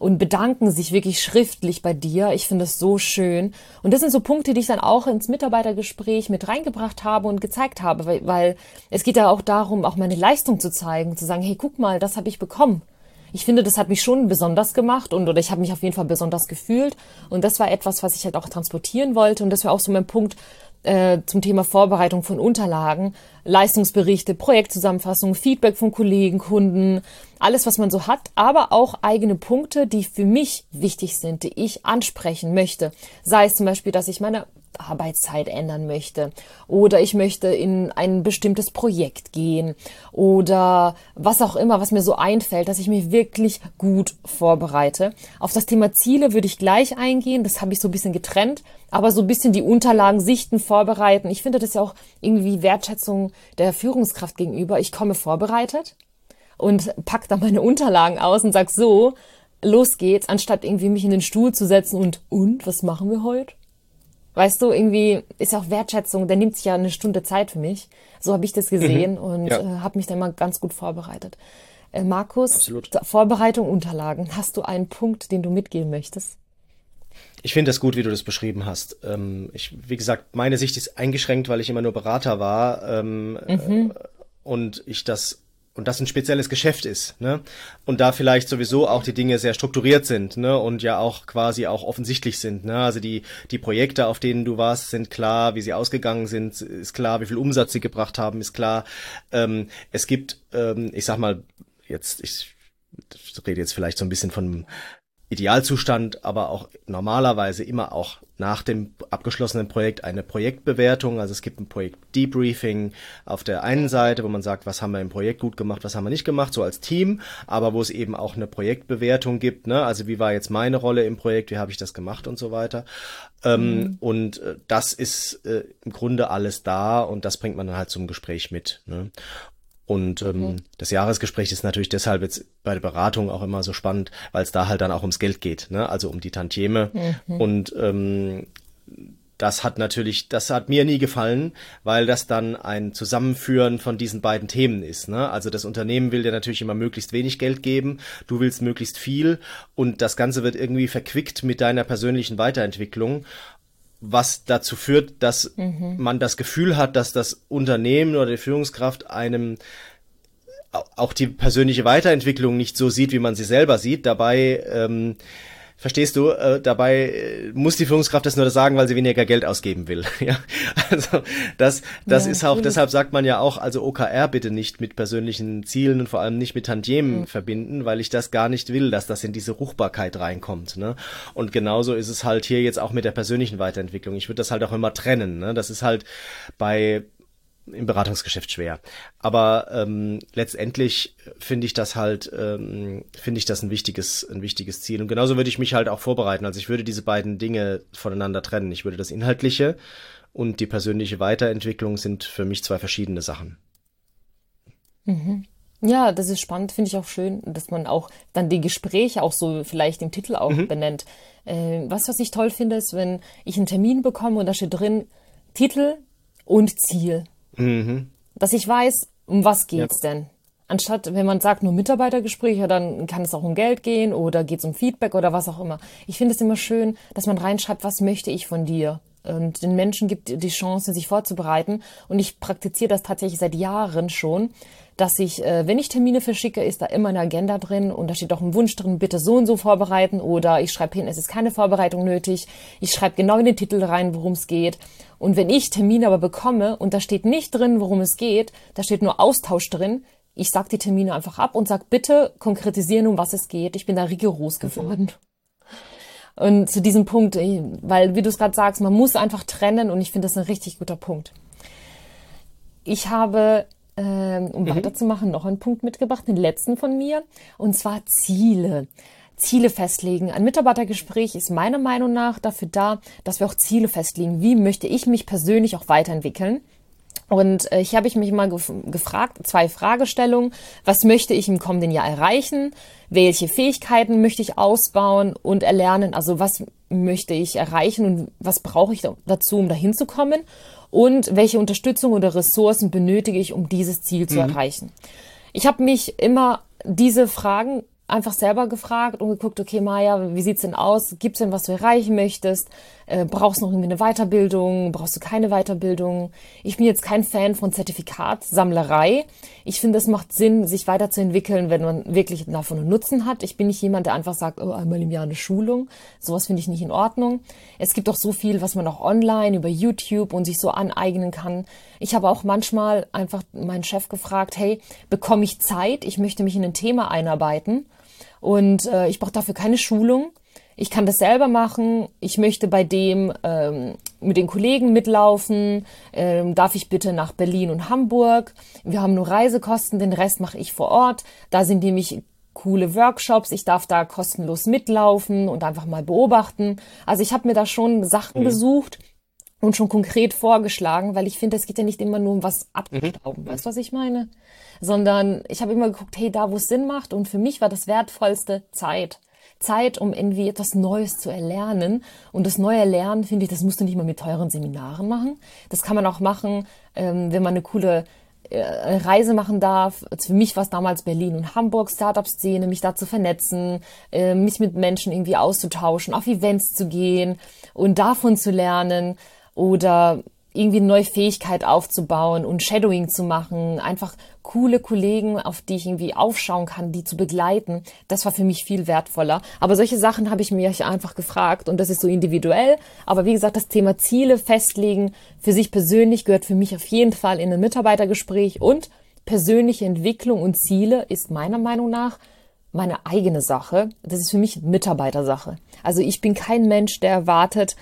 und bedanken sich wirklich schriftlich bei dir. Ich finde das so schön. Und das sind so Punkte, die ich dann auch ins Mitarbeitergespräch mit reingebracht habe und gezeigt habe, weil, weil es geht ja auch darum, auch meine Leistung zu zeigen, zu sagen, hey, guck mal, das habe ich bekommen. Ich finde, das hat mich schon besonders gemacht und oder ich habe mich auf jeden Fall besonders gefühlt und das war etwas, was ich halt auch transportieren wollte und das war auch so mein Punkt, äh, zum Thema Vorbereitung von Unterlagen, Leistungsberichte, Projektzusammenfassungen, Feedback von Kollegen, Kunden, alles, was man so hat, aber auch eigene Punkte, die für mich wichtig sind, die ich ansprechen möchte. Sei es zum Beispiel, dass ich meine Arbeitszeit ändern möchte oder ich möchte in ein bestimmtes Projekt gehen oder was auch immer, was mir so einfällt, dass ich mich wirklich gut vorbereite. Auf das Thema Ziele würde ich gleich eingehen, das habe ich so ein bisschen getrennt, aber so ein bisschen die Unterlagen sichten, vorbereiten. Ich finde das ja auch irgendwie Wertschätzung der Führungskraft gegenüber. Ich komme vorbereitet und pack da meine Unterlagen aus und sag so, los geht's, anstatt irgendwie mich in den Stuhl zu setzen und und was machen wir heute? Weißt du, irgendwie ist ja auch Wertschätzung, der nimmt sich ja eine Stunde Zeit für mich. So habe ich das gesehen mhm. und ja. äh, habe mich dann mal ganz gut vorbereitet. Äh, Markus, Absolut. Vorbereitung, Unterlagen. Hast du einen Punkt, den du mitgeben möchtest? Ich finde das gut, wie du das beschrieben hast. Ähm, ich, wie gesagt, meine Sicht ist eingeschränkt, weil ich immer nur Berater war ähm, mhm. äh, und ich das und das ein spezielles Geschäft ist, ne? Und da vielleicht sowieso auch die Dinge sehr strukturiert sind, ne? Und ja auch quasi auch offensichtlich sind, ne? Also die die Projekte, auf denen du warst, sind klar, wie sie ausgegangen sind, ist klar, wie viel Umsatz sie gebracht haben, ist klar. Ähm, es gibt, ähm, ich sag mal, jetzt ich rede jetzt vielleicht so ein bisschen von Idealzustand, aber auch normalerweise immer auch nach dem abgeschlossenen Projekt eine Projektbewertung. Also es gibt ein Projekt-Debriefing auf der einen Seite, wo man sagt, was haben wir im Projekt gut gemacht, was haben wir nicht gemacht, so als Team, aber wo es eben auch eine Projektbewertung gibt. Ne? Also wie war jetzt meine Rolle im Projekt, wie habe ich das gemacht und so weiter. Ähm, mhm. Und äh, das ist äh, im Grunde alles da und das bringt man dann halt zum Gespräch mit. Ne? Und ähm, mhm. das Jahresgespräch ist natürlich deshalb jetzt bei der Beratung auch immer so spannend, weil es da halt dann auch ums Geld geht, ne? also um die Tantieme. Mhm. Und ähm, das hat natürlich, das hat mir nie gefallen, weil das dann ein Zusammenführen von diesen beiden Themen ist. Ne? Also das Unternehmen will dir natürlich immer möglichst wenig Geld geben, du willst möglichst viel und das Ganze wird irgendwie verquickt mit deiner persönlichen Weiterentwicklung was dazu führt, dass mhm. man das Gefühl hat, dass das Unternehmen oder die Führungskraft einem auch die persönliche Weiterentwicklung nicht so sieht, wie man sie selber sieht. Dabei ähm, Verstehst du? Äh, dabei äh, muss die Führungskraft das nur sagen, weil sie weniger Geld ausgeben will. ja, also das, das ja, ist auch. Deshalb sagt man ja auch, also OKR bitte nicht mit persönlichen Zielen und vor allem nicht mit Tantiemen mhm. verbinden, weil ich das gar nicht will, dass das in diese Ruchbarkeit reinkommt. Ne? Und genauso ist es halt hier jetzt auch mit der persönlichen Weiterentwicklung. Ich würde das halt auch immer trennen. Ne? Das ist halt bei im Beratungsgeschäft schwer. Aber ähm, letztendlich finde ich das halt, ähm, finde ich das ein wichtiges, ein wichtiges Ziel. Und genauso würde ich mich halt auch vorbereiten. Also ich würde diese beiden Dinge voneinander trennen. Ich würde das Inhaltliche und die persönliche Weiterentwicklung sind für mich zwei verschiedene Sachen. Mhm. Ja, das ist spannend, finde ich auch schön, dass man auch dann die Gespräche auch so vielleicht im Titel auch mhm. benennt. Äh, was, was ich toll finde, ist, wenn ich einen Termin bekomme und da steht drin Titel und Ziel. Mhm. Dass ich weiß, um was geht's ja. denn? Anstatt, wenn man sagt nur Mitarbeitergespräche, dann kann es auch um Geld gehen oder geht es um Feedback oder was auch immer. Ich finde es immer schön, dass man reinschreibt, was möchte ich von dir? Und den Menschen gibt die Chance, sich vorzubereiten. Und ich praktiziere das tatsächlich seit Jahren schon, dass ich, äh, wenn ich Termine verschicke, ist da immer eine Agenda drin und da steht auch ein Wunsch drin, bitte so und so vorbereiten oder ich schreibe hin, es ist keine Vorbereitung nötig. Ich schreibe genau in den Titel rein, worum es geht. Und wenn ich Termine aber bekomme und da steht nicht drin, worum es geht, da steht nur Austausch drin, ich sag die Termine einfach ab und sag bitte konkretisieren, um was es geht. Ich bin da rigoros geworden. Und zu diesem Punkt, äh, weil, wie du es gerade sagst, man muss einfach trennen und ich finde das ein richtig guter Punkt. Ich habe, ähm, um mhm. weiterzumachen, noch einen Punkt mitgebracht, den letzten von mir, und zwar Ziele. Ziele festlegen. Ein Mitarbeitergespräch ist meiner Meinung nach dafür da, dass wir auch Ziele festlegen. Wie möchte ich mich persönlich auch weiterentwickeln? Und äh, hier habe ich mich mal gef gefragt, zwei Fragestellungen. Was möchte ich im kommenden Jahr erreichen? Welche Fähigkeiten möchte ich ausbauen und erlernen? Also was möchte ich erreichen und was brauche ich dazu, um dahin zu kommen? Und welche Unterstützung oder Ressourcen benötige ich, um dieses Ziel zu mhm. erreichen? Ich habe mich immer diese Fragen einfach selber gefragt und geguckt, okay, Maja, wie sieht's denn aus? Gibt's denn, was du erreichen möchtest? Äh, brauchst du noch irgendwie eine Weiterbildung? Brauchst du keine Weiterbildung? Ich bin jetzt kein Fan von Zertifikatssammlerei. Ich finde, es macht Sinn, sich weiterzuentwickeln, wenn man wirklich davon einen Nutzen hat. Ich bin nicht jemand, der einfach sagt, oh, einmal im Jahr eine Schulung. Sowas finde ich nicht in Ordnung. Es gibt auch so viel, was man auch online über YouTube und sich so aneignen kann. Ich habe auch manchmal einfach meinen Chef gefragt, hey, bekomme ich Zeit? Ich möchte mich in ein Thema einarbeiten. Und äh, ich brauche dafür keine Schulung. Ich kann das selber machen. Ich möchte bei dem ähm, mit den Kollegen mitlaufen. Ähm, darf ich bitte nach Berlin und Hamburg? Wir haben nur Reisekosten, den Rest mache ich vor Ort. Da sind nämlich coole Workshops. Ich darf da kostenlos mitlaufen und einfach mal beobachten. Also ich habe mir da schon Sachen mhm. gesucht und schon konkret vorgeschlagen, weil ich finde, es geht ja nicht immer nur um was abzustauben. Mhm. Weißt du, was ich meine? Sondern ich habe immer geguckt, hey, da wo es Sinn macht. Und für mich war das wertvollste Zeit. Zeit, um irgendwie etwas Neues zu erlernen. Und das neue Lernen, finde ich, das musst du nicht mal mit teuren Seminaren machen. Das kann man auch machen, ähm, wenn man eine coole äh, Reise machen darf. Für mich war es damals Berlin und Hamburg, Startup-Szene, mich da zu vernetzen, äh, mich mit Menschen irgendwie auszutauschen, auf Events zu gehen und davon zu lernen oder irgendwie eine neue Fähigkeit aufzubauen und Shadowing zu machen, einfach coole Kollegen, auf die ich irgendwie aufschauen kann, die zu begleiten, das war für mich viel wertvoller. Aber solche Sachen habe ich mir einfach gefragt und das ist so individuell. Aber wie gesagt, das Thema Ziele festlegen für sich persönlich gehört für mich auf jeden Fall in ein Mitarbeitergespräch und persönliche Entwicklung und Ziele ist meiner Meinung nach meine eigene Sache. Das ist für mich Mitarbeitersache. Also ich bin kein Mensch, der erwartet,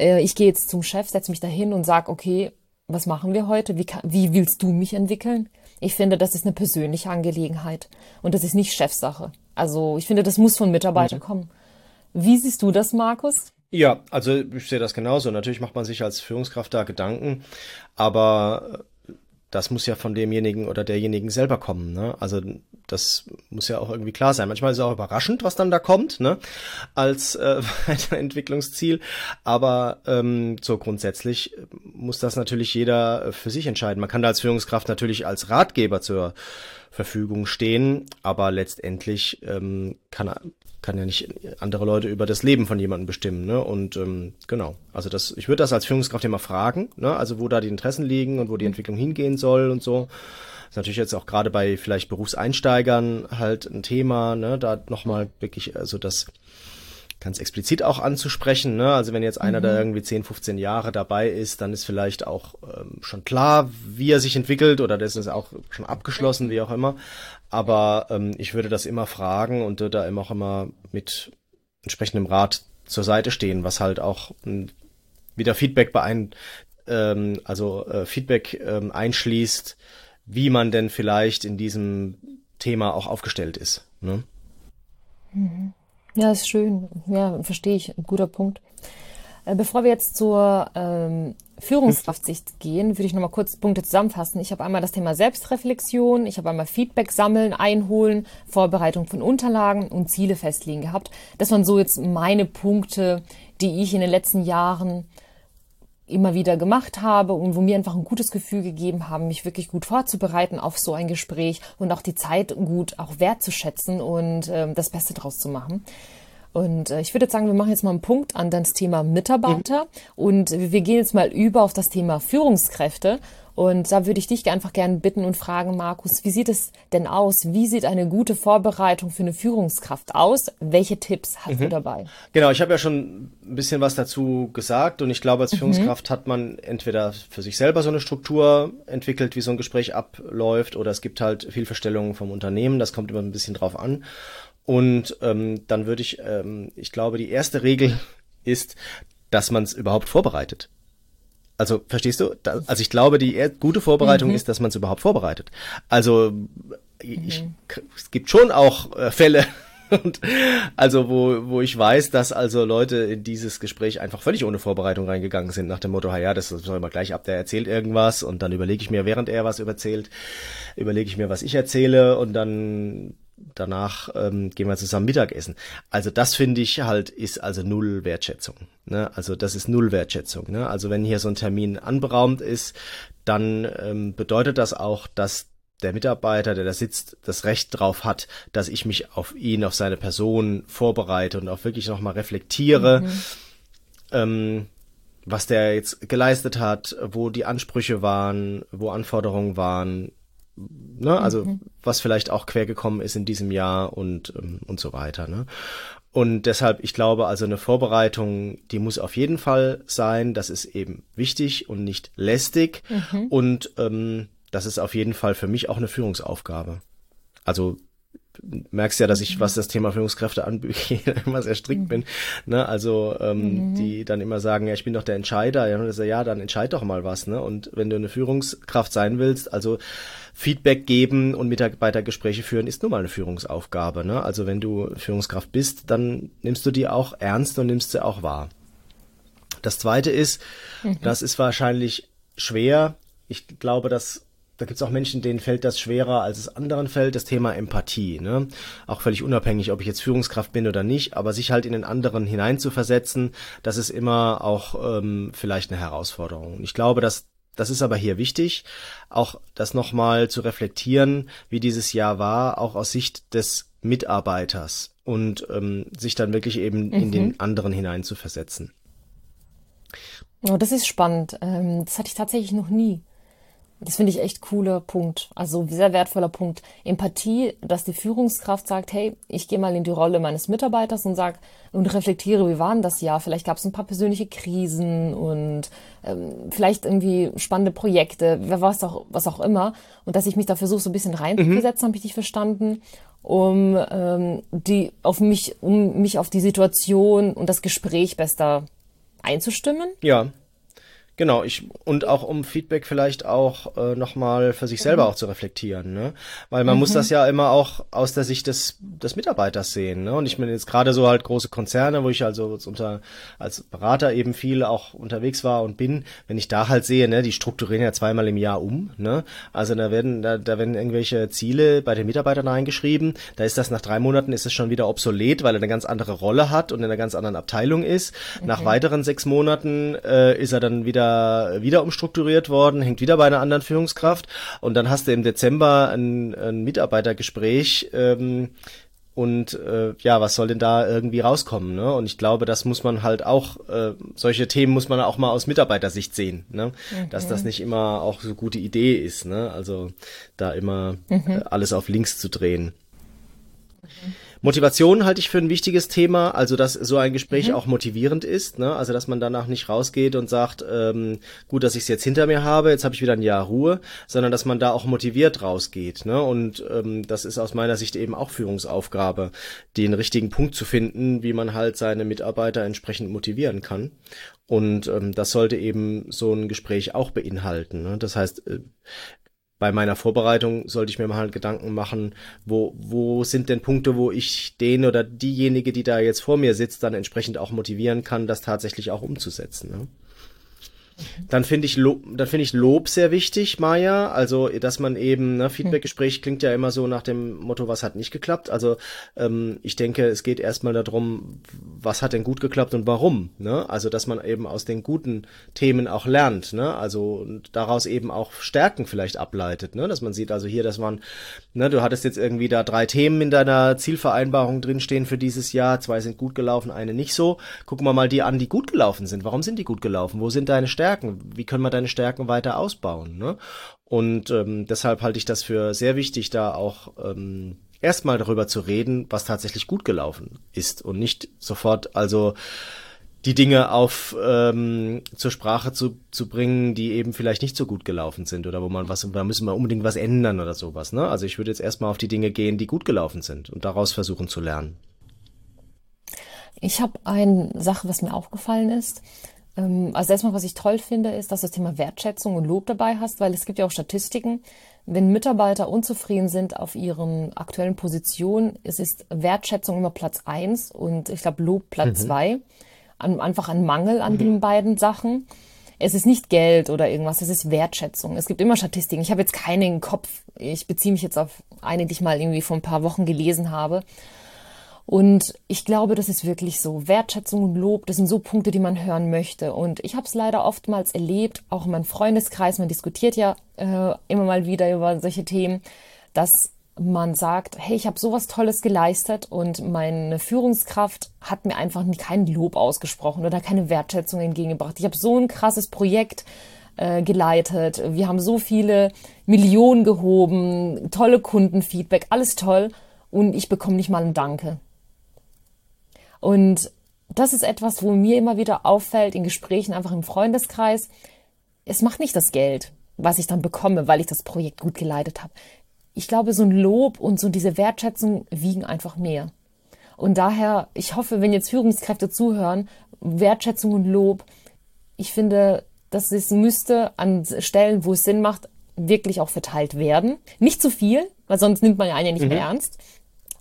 äh, ich gehe jetzt zum Chef, setze mich dahin und sage, okay, was machen wir heute? Wie, kann, wie willst du mich entwickeln? Ich finde, das ist eine persönliche Angelegenheit und das ist nicht Chefsache. Also ich finde, das muss von Mitarbeitern mhm. kommen. Wie siehst du das, Markus? Ja, also ich sehe das genauso. Natürlich macht man sich als Führungskraft da Gedanken, aber das muss ja von demjenigen oder derjenigen selber kommen. Ne? Also das muss ja auch irgendwie klar sein. Manchmal ist es auch überraschend, was dann da kommt, ne? als äh, Entwicklungsziel. Aber ähm, so grundsätzlich muss das natürlich jeder für sich entscheiden. Man kann da als Führungskraft natürlich als Ratgeber zur Verfügung stehen, aber letztendlich ähm, kann kann ja nicht andere Leute über das Leben von jemandem bestimmen, ne? Und ähm, genau, also das, ich würde das als Führungskraft immer fragen, ne? Also wo da die Interessen liegen und wo die Entwicklung hingehen soll und so. Das ist natürlich jetzt auch gerade bei vielleicht Berufseinsteigern halt ein Thema, ne? Da nochmal wirklich, also das ganz explizit auch anzusprechen. Ne? Also wenn jetzt einer, mhm. der irgendwie 10, 15 Jahre dabei ist, dann ist vielleicht auch ähm, schon klar, wie er sich entwickelt oder das ist auch schon abgeschlossen, wie auch immer. Aber ähm, ich würde das immer fragen und da immer auch immer mit entsprechendem Rat zur Seite stehen, was halt auch ähm, wieder Feedback bei ein, ähm, also äh, Feedback ähm, einschließt, wie man denn vielleicht in diesem Thema auch aufgestellt ist. Ne? Mhm. Ja, ist schön. Ja, verstehe ich. Ein guter Punkt. Äh, bevor wir jetzt zur ähm, Führungskraftsicht gehen, würde ich nochmal kurz Punkte zusammenfassen. Ich habe einmal das Thema Selbstreflexion, ich habe einmal Feedback sammeln, einholen, Vorbereitung von Unterlagen und Ziele festlegen gehabt. Das waren so jetzt meine Punkte, die ich in den letzten Jahren immer wieder gemacht habe und wo mir einfach ein gutes Gefühl gegeben haben, mich wirklich gut vorzubereiten auf so ein Gespräch und auch die Zeit gut auch wertzuschätzen und äh, das Beste draus zu machen. Und äh, ich würde sagen, wir machen jetzt mal einen Punkt an das Thema Mitarbeiter mhm. und wir gehen jetzt mal über auf das Thema Führungskräfte. Und da würde ich dich einfach gerne bitten und fragen, Markus, wie sieht es denn aus? Wie sieht eine gute Vorbereitung für eine Führungskraft aus? Welche Tipps hast mhm. du dabei? Genau, ich habe ja schon ein bisschen was dazu gesagt und ich glaube, als mhm. Führungskraft mhm. hat man entweder für sich selber so eine Struktur entwickelt, wie so ein Gespräch abläuft, oder es gibt halt Vielverstellungen vom Unternehmen, das kommt immer ein bisschen drauf an. Und ähm, dann würde ich, ähm, ich glaube, die erste Regel ist, dass man es überhaupt vorbereitet. Also verstehst du? Da, also ich glaube, die gute Vorbereitung mhm. ist, dass man es überhaupt vorbereitet. Also ich, mhm. es gibt schon auch äh, Fälle, und also wo, wo ich weiß, dass also Leute in dieses Gespräch einfach völlig ohne Vorbereitung reingegangen sind, nach dem Motto, ja, das soll immer gleich ab, der erzählt irgendwas und dann überlege ich mir, während er was erzählt, überlege ich mir, was ich erzähle und dann danach ähm, gehen wir zusammen Mittagessen. Also das finde ich halt ist also null Wertschätzung. Ne? Also das ist null Wertschätzung. Ne? Also wenn hier so ein Termin anberaumt ist, dann ähm, bedeutet das auch, dass der Mitarbeiter, der da sitzt, das Recht drauf hat, dass ich mich auf ihn, auf seine Person vorbereite und auch wirklich nochmal reflektiere, mhm. ähm, was der jetzt geleistet hat, wo die Ansprüche waren, wo Anforderungen waren, ne, also mhm. was vielleicht auch quer gekommen ist in diesem Jahr und, ähm, und so weiter, ne. Und deshalb, ich glaube, also eine Vorbereitung, die muss auf jeden Fall sein. Das ist eben wichtig und nicht lästig. Mhm. Und ähm, das ist auf jeden Fall für mich auch eine Führungsaufgabe. Also merkst ja, dass ich, was das Thema Führungskräfte angeht, immer sehr strikt bin. Ne? Also ähm, mhm. die dann immer sagen, ja, ich bin doch der Entscheider. Ja, und ja, dann entscheid doch mal was. Ne? Und wenn du eine Führungskraft sein willst, also Feedback geben und Mitarbeitergespräche führen, ist nun mal eine Führungsaufgabe. Ne? Also wenn du Führungskraft bist, dann nimmst du die auch ernst und nimmst sie auch wahr. Das Zweite ist, mhm. das ist wahrscheinlich schwer. Ich glaube, dass da gibt es auch Menschen, denen fällt das schwerer, als es anderen fällt, das Thema Empathie. Ne? Auch völlig unabhängig, ob ich jetzt Führungskraft bin oder nicht, aber sich halt in den anderen hineinzuversetzen, das ist immer auch ähm, vielleicht eine Herausforderung. Ich glaube, dass das ist aber hier wichtig, auch das nochmal zu reflektieren, wie dieses Jahr war, auch aus Sicht des Mitarbeiters und ähm, sich dann wirklich eben mhm. in den mhm. anderen hineinzuversetzen. Oh, das ist spannend. Ähm, das hatte ich tatsächlich noch nie. Das finde ich echt cooler Punkt. Also sehr wertvoller Punkt. Empathie, dass die Führungskraft sagt, hey, ich gehe mal in die Rolle meines Mitarbeiters und sag und reflektiere, wie war denn das Jahr? Vielleicht gab es ein paar persönliche Krisen und ähm, vielleicht irgendwie spannende Projekte, was auch, was auch immer. Und dass ich mich da versuche, so ein bisschen reinzusetzen, mhm. habe ich dich verstanden, um ähm, die auf mich, um mich auf die Situation und das Gespräch besser einzustimmen. Ja. Genau, ich und auch um Feedback vielleicht auch äh, nochmal für sich selber mhm. auch zu reflektieren, ne? Weil man mhm. muss das ja immer auch aus der Sicht des, des Mitarbeiters sehen, ne? Und ich meine jetzt gerade so halt große Konzerne, wo ich also unter als Berater eben viel auch unterwegs war und bin, wenn ich da halt sehe, ne, die strukturieren ja zweimal im Jahr um, ne? Also da werden da, da werden irgendwelche Ziele bei den Mitarbeitern reingeschrieben, da ist das nach drei Monaten ist es schon wieder obsolet, weil er eine ganz andere Rolle hat und in einer ganz anderen Abteilung ist. Okay. Nach weiteren sechs Monaten äh, ist er dann wieder wieder umstrukturiert worden, hängt wieder bei einer anderen Führungskraft und dann hast du im Dezember ein, ein Mitarbeitergespräch ähm, und äh, ja, was soll denn da irgendwie rauskommen? Ne? Und ich glaube, das muss man halt auch, äh, solche Themen muss man auch mal aus Mitarbeitersicht sehen, ne? Mhm. dass das nicht immer auch so gute Idee ist, ne? also da immer mhm. äh, alles auf links zu drehen. Mhm. Motivation halte ich für ein wichtiges Thema, also dass so ein Gespräch mhm. auch motivierend ist, ne? also dass man danach nicht rausgeht und sagt, ähm, gut, dass ich es jetzt hinter mir habe, jetzt habe ich wieder ein Jahr Ruhe, sondern dass man da auch motiviert rausgeht. Ne? Und ähm, das ist aus meiner Sicht eben auch Führungsaufgabe, den richtigen Punkt zu finden, wie man halt seine Mitarbeiter entsprechend motivieren kann. Und ähm, das sollte eben so ein Gespräch auch beinhalten. Ne? Das heißt, äh, bei meiner Vorbereitung sollte ich mir mal halt Gedanken machen, wo, wo sind denn Punkte, wo ich den oder diejenige, die da jetzt vor mir sitzt, dann entsprechend auch motivieren kann, das tatsächlich auch umzusetzen. Ne? Dann finde ich Lob, dann finde ich Lob sehr wichtig, Maja. Also, dass man eben, ne, Feedbackgespräch klingt ja immer so nach dem Motto, was hat nicht geklappt. Also, ähm, ich denke, es geht erstmal darum, was hat denn gut geklappt und warum. Ne? Also, dass man eben aus den guten Themen auch lernt, ne? Also und daraus eben auch Stärken vielleicht ableitet, ne? Dass man sieht, also hier, dass man, ne, du hattest jetzt irgendwie da drei Themen in deiner Zielvereinbarung drinstehen für dieses Jahr. Zwei sind gut gelaufen, eine nicht so. Gucken wir mal die an, die gut gelaufen sind. Warum sind die gut gelaufen? Wo sind deine Stärken? Stärken? Wie können wir deine Stärken weiter ausbauen? Ne? Und ähm, deshalb halte ich das für sehr wichtig, da auch ähm, erstmal darüber zu reden, was tatsächlich gut gelaufen ist und nicht sofort, also die Dinge auf ähm, zur Sprache zu, zu bringen, die eben vielleicht nicht so gut gelaufen sind oder wo man was, da müssen wir unbedingt was ändern oder sowas. Ne? Also ich würde jetzt erstmal auf die Dinge gehen, die gut gelaufen sind und daraus versuchen zu lernen. Ich habe eine Sache, was mir aufgefallen ist. Ähm, also erstmal, was ich toll finde, ist, dass du das Thema Wertschätzung und Lob dabei hast, weil es gibt ja auch Statistiken, wenn Mitarbeiter unzufrieden sind auf ihren aktuellen Positionen, es ist Wertschätzung immer Platz eins und ich glaube Lob Platz mhm. zwei an, einfach an Mangel an mhm. den beiden Sachen. Es ist nicht Geld oder irgendwas, es ist Wertschätzung. Es gibt immer Statistiken. Ich habe jetzt keine im Kopf. Ich beziehe mich jetzt auf eine, die ich mal irgendwie vor ein paar Wochen gelesen habe. Und ich glaube, das ist wirklich so. Wertschätzung und Lob, das sind so Punkte, die man hören möchte. Und ich habe es leider oftmals erlebt, auch in meinem Freundeskreis, man diskutiert ja äh, immer mal wieder über solche Themen, dass man sagt, hey, ich habe sowas Tolles geleistet und meine Führungskraft hat mir einfach kein Lob ausgesprochen oder keine Wertschätzung entgegengebracht. Ich habe so ein krasses Projekt äh, geleitet, wir haben so viele Millionen gehoben, tolle Kundenfeedback, alles toll und ich bekomme nicht mal ein Danke. Und das ist etwas, wo mir immer wieder auffällt in Gesprächen, einfach im Freundeskreis. Es macht nicht das Geld, was ich dann bekomme, weil ich das Projekt gut geleitet habe ich glaube, so ein Lob und so diese Wertschätzung wiegen einfach mehr. Und daher, ich hoffe, wenn jetzt Führungskräfte zuhören, Wertschätzung und Lob, ich finde, dass es müsste an Stellen, wo es Sinn macht, wirklich auch verteilt werden. Nicht zu viel, weil sonst nimmt man ja einen ja nicht mhm. mehr ernst.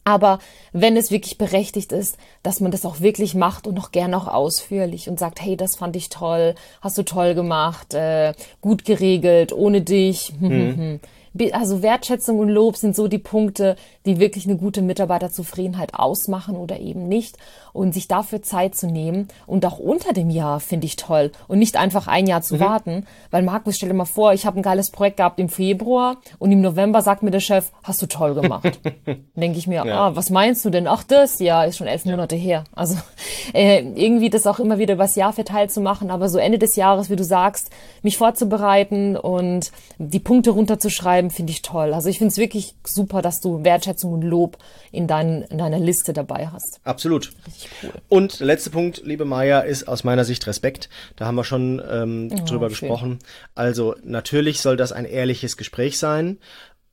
Aber wenn es wirklich berechtigt ist, dass man das auch wirklich macht und noch gern auch ausführlich und sagt, hey, das fand ich toll, hast du toll gemacht, äh, gut geregelt, ohne dich. Mhm also Wertschätzung und Lob sind so die Punkte, die wirklich eine gute Mitarbeiterzufriedenheit ausmachen oder eben nicht. Und sich dafür Zeit zu nehmen und auch unter dem Jahr finde ich toll und nicht einfach ein Jahr zu mhm. warten. Weil Markus, stell dir mal vor, ich habe ein geiles Projekt gehabt im Februar und im November sagt mir der Chef, hast du toll gemacht. denke ich mir, ja. ah, was meinst du denn? Ach, das, ja, ist schon elf ja. Monate her. Also äh, irgendwie das auch immer wieder übers Jahr verteilt zu machen, aber so Ende des Jahres, wie du sagst, mich vorzubereiten und die Punkte runterzuschreiben, finde ich toll. Also ich finde es wirklich super, dass du Wertschätzung und Lob in, dein, in deiner Liste dabei hast. Absolut. Richtig cool. Und letzter Punkt, liebe Maya, ist aus meiner Sicht Respekt. Da haben wir schon ähm, oh, drüber schön. gesprochen. Also natürlich soll das ein ehrliches Gespräch sein.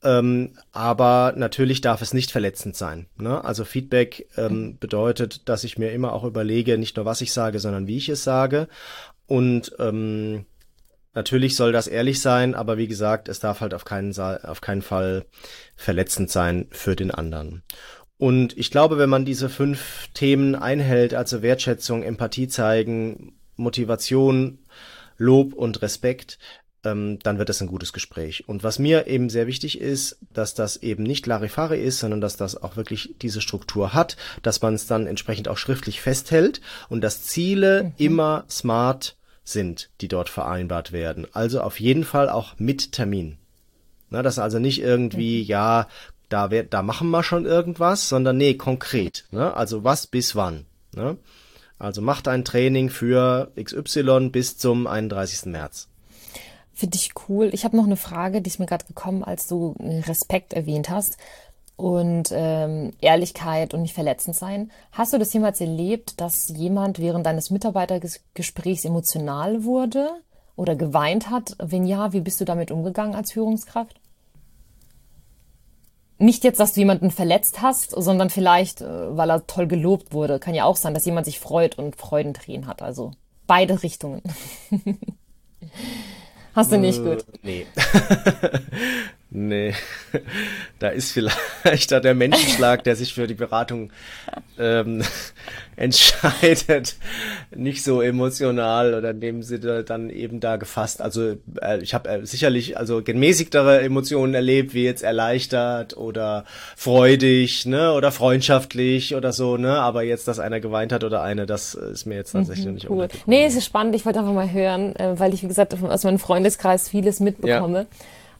Ähm, aber natürlich darf es nicht verletzend sein. Ne? Also Feedback ähm, bedeutet, dass ich mir immer auch überlege, nicht nur was ich sage, sondern wie ich es sage. Und ähm, Natürlich soll das ehrlich sein, aber wie gesagt, es darf halt auf keinen, auf keinen Fall verletzend sein für den anderen. Und ich glaube, wenn man diese fünf Themen einhält, also Wertschätzung, Empathie zeigen, Motivation, Lob und Respekt, ähm, dann wird es ein gutes Gespräch. Und was mir eben sehr wichtig ist, dass das eben nicht Larifari ist, sondern dass das auch wirklich diese Struktur hat, dass man es dann entsprechend auch schriftlich festhält und dass Ziele mhm. immer smart sind, die dort vereinbart werden. Also auf jeden Fall auch mit Termin. Na, das ist also nicht irgendwie, mhm. ja, da, wird, da machen wir schon irgendwas, sondern nee, konkret. Ne? Also was bis wann. Ne? Also macht ein Training für XY bis zum 31. März. Finde ich cool. Ich habe noch eine Frage, die ist mir gerade gekommen, als du Respekt erwähnt hast und ähm, Ehrlichkeit und nicht verletzend sein. Hast du das jemals erlebt, dass jemand während deines Mitarbeitergesprächs emotional wurde oder geweint hat? Wenn ja, wie bist du damit umgegangen als Führungskraft? Nicht jetzt, dass du jemanden verletzt hast, sondern vielleicht, äh, weil er toll gelobt wurde. Kann ja auch sein, dass jemand sich freut und Freudentränen hat. Also beide Richtungen. Hast du nicht gut? Äh, nee. Nee, da ist vielleicht da der Menschenschlag, der sich für die Beratung ähm, entscheidet, nicht so emotional oder in dem Sinne dann eben da gefasst. Also äh, ich habe äh, sicherlich also gemäßigtere Emotionen erlebt, wie jetzt erleichtert oder freudig, ne, oder freundschaftlich oder so, ne. Aber jetzt, dass einer geweint hat oder eine, das ist mir jetzt tatsächlich mhm, nicht cool. Nee, es ist spannend. Ich wollte einfach mal hören, äh, weil ich wie gesagt aus meinem Freundeskreis vieles mitbekomme. Ja.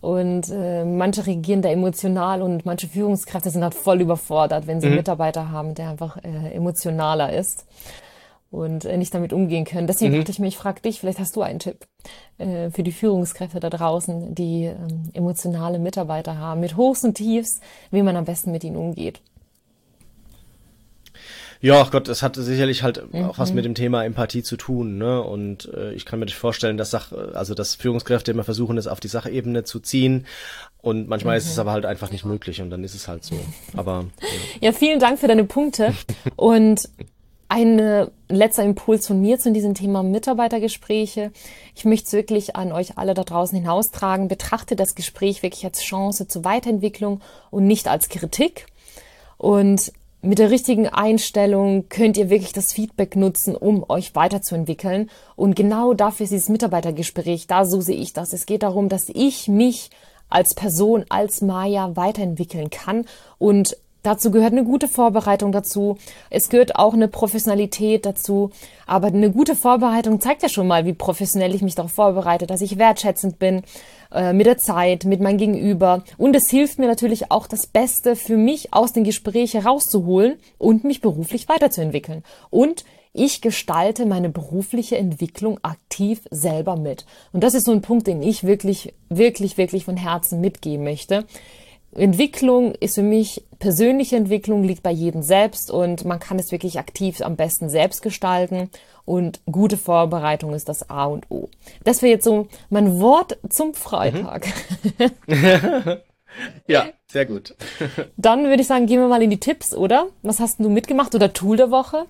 Und äh, manche reagieren da emotional und manche Führungskräfte sind halt voll überfordert, wenn sie mhm. einen Mitarbeiter haben, der einfach äh, emotionaler ist und äh, nicht damit umgehen können. Deswegen mhm. dachte ich mir, ich frage dich, vielleicht hast du einen Tipp äh, für die Führungskräfte da draußen, die ähm, emotionale Mitarbeiter haben, mit Hochs und Tiefs, wie man am besten mit ihnen umgeht. Ja, Gott, das hat sicherlich halt mhm. auch was mit dem Thema Empathie zu tun, ne? Und äh, ich kann mir vorstellen, dass Sach, also dass Führungskräfte immer versuchen, es auf die Sachebene zu ziehen. Und manchmal mhm. ist es mhm. aber halt einfach nicht möglich und dann ist es halt so. Aber ja, ja vielen Dank für deine Punkte. und ein letzter Impuls von mir zu diesem Thema Mitarbeitergespräche. Ich möchte es wirklich an euch alle da draußen hinaustragen. Betrachtet das Gespräch wirklich als Chance zur Weiterentwicklung und nicht als Kritik. Und mit der richtigen Einstellung könnt ihr wirklich das Feedback nutzen, um euch weiterzuentwickeln. Und genau dafür ist dieses Mitarbeitergespräch. Da so sehe ich das. Es geht darum, dass ich mich als Person, als Maya weiterentwickeln kann und Dazu gehört eine gute Vorbereitung dazu. Es gehört auch eine Professionalität dazu. Aber eine gute Vorbereitung zeigt ja schon mal, wie professionell ich mich darauf vorbereite, dass ich wertschätzend bin äh, mit der Zeit, mit meinem Gegenüber. Und es hilft mir natürlich auch, das Beste für mich aus den Gesprächen rauszuholen und mich beruflich weiterzuentwickeln. Und ich gestalte meine berufliche Entwicklung aktiv selber mit. Und das ist so ein Punkt, den ich wirklich, wirklich, wirklich von Herzen mitgeben möchte. Entwicklung ist für mich, persönliche Entwicklung liegt bei jedem selbst und man kann es wirklich aktiv am besten selbst gestalten und gute Vorbereitung ist das A und O. Das wäre jetzt so mein Wort zum Freitag. Mhm. ja, sehr gut. Dann würde ich sagen, gehen wir mal in die Tipps, oder? Was hast du mitgemacht oder Tool der Woche?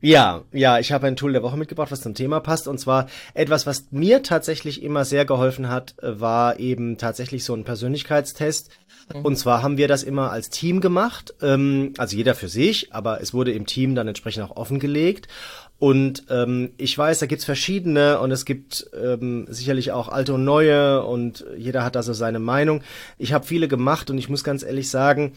Ja, ja, ich habe ein Tool der Woche mitgebracht, was zum Thema passt. Und zwar etwas, was mir tatsächlich immer sehr geholfen hat, war eben tatsächlich so ein Persönlichkeitstest. Mhm. Und zwar haben wir das immer als Team gemacht, ähm, also jeder für sich, aber es wurde im Team dann entsprechend auch offengelegt. Und ähm, ich weiß, da gibt's verschiedene und es gibt ähm, sicherlich auch alte und neue und jeder hat da so seine Meinung. Ich habe viele gemacht und ich muss ganz ehrlich sagen,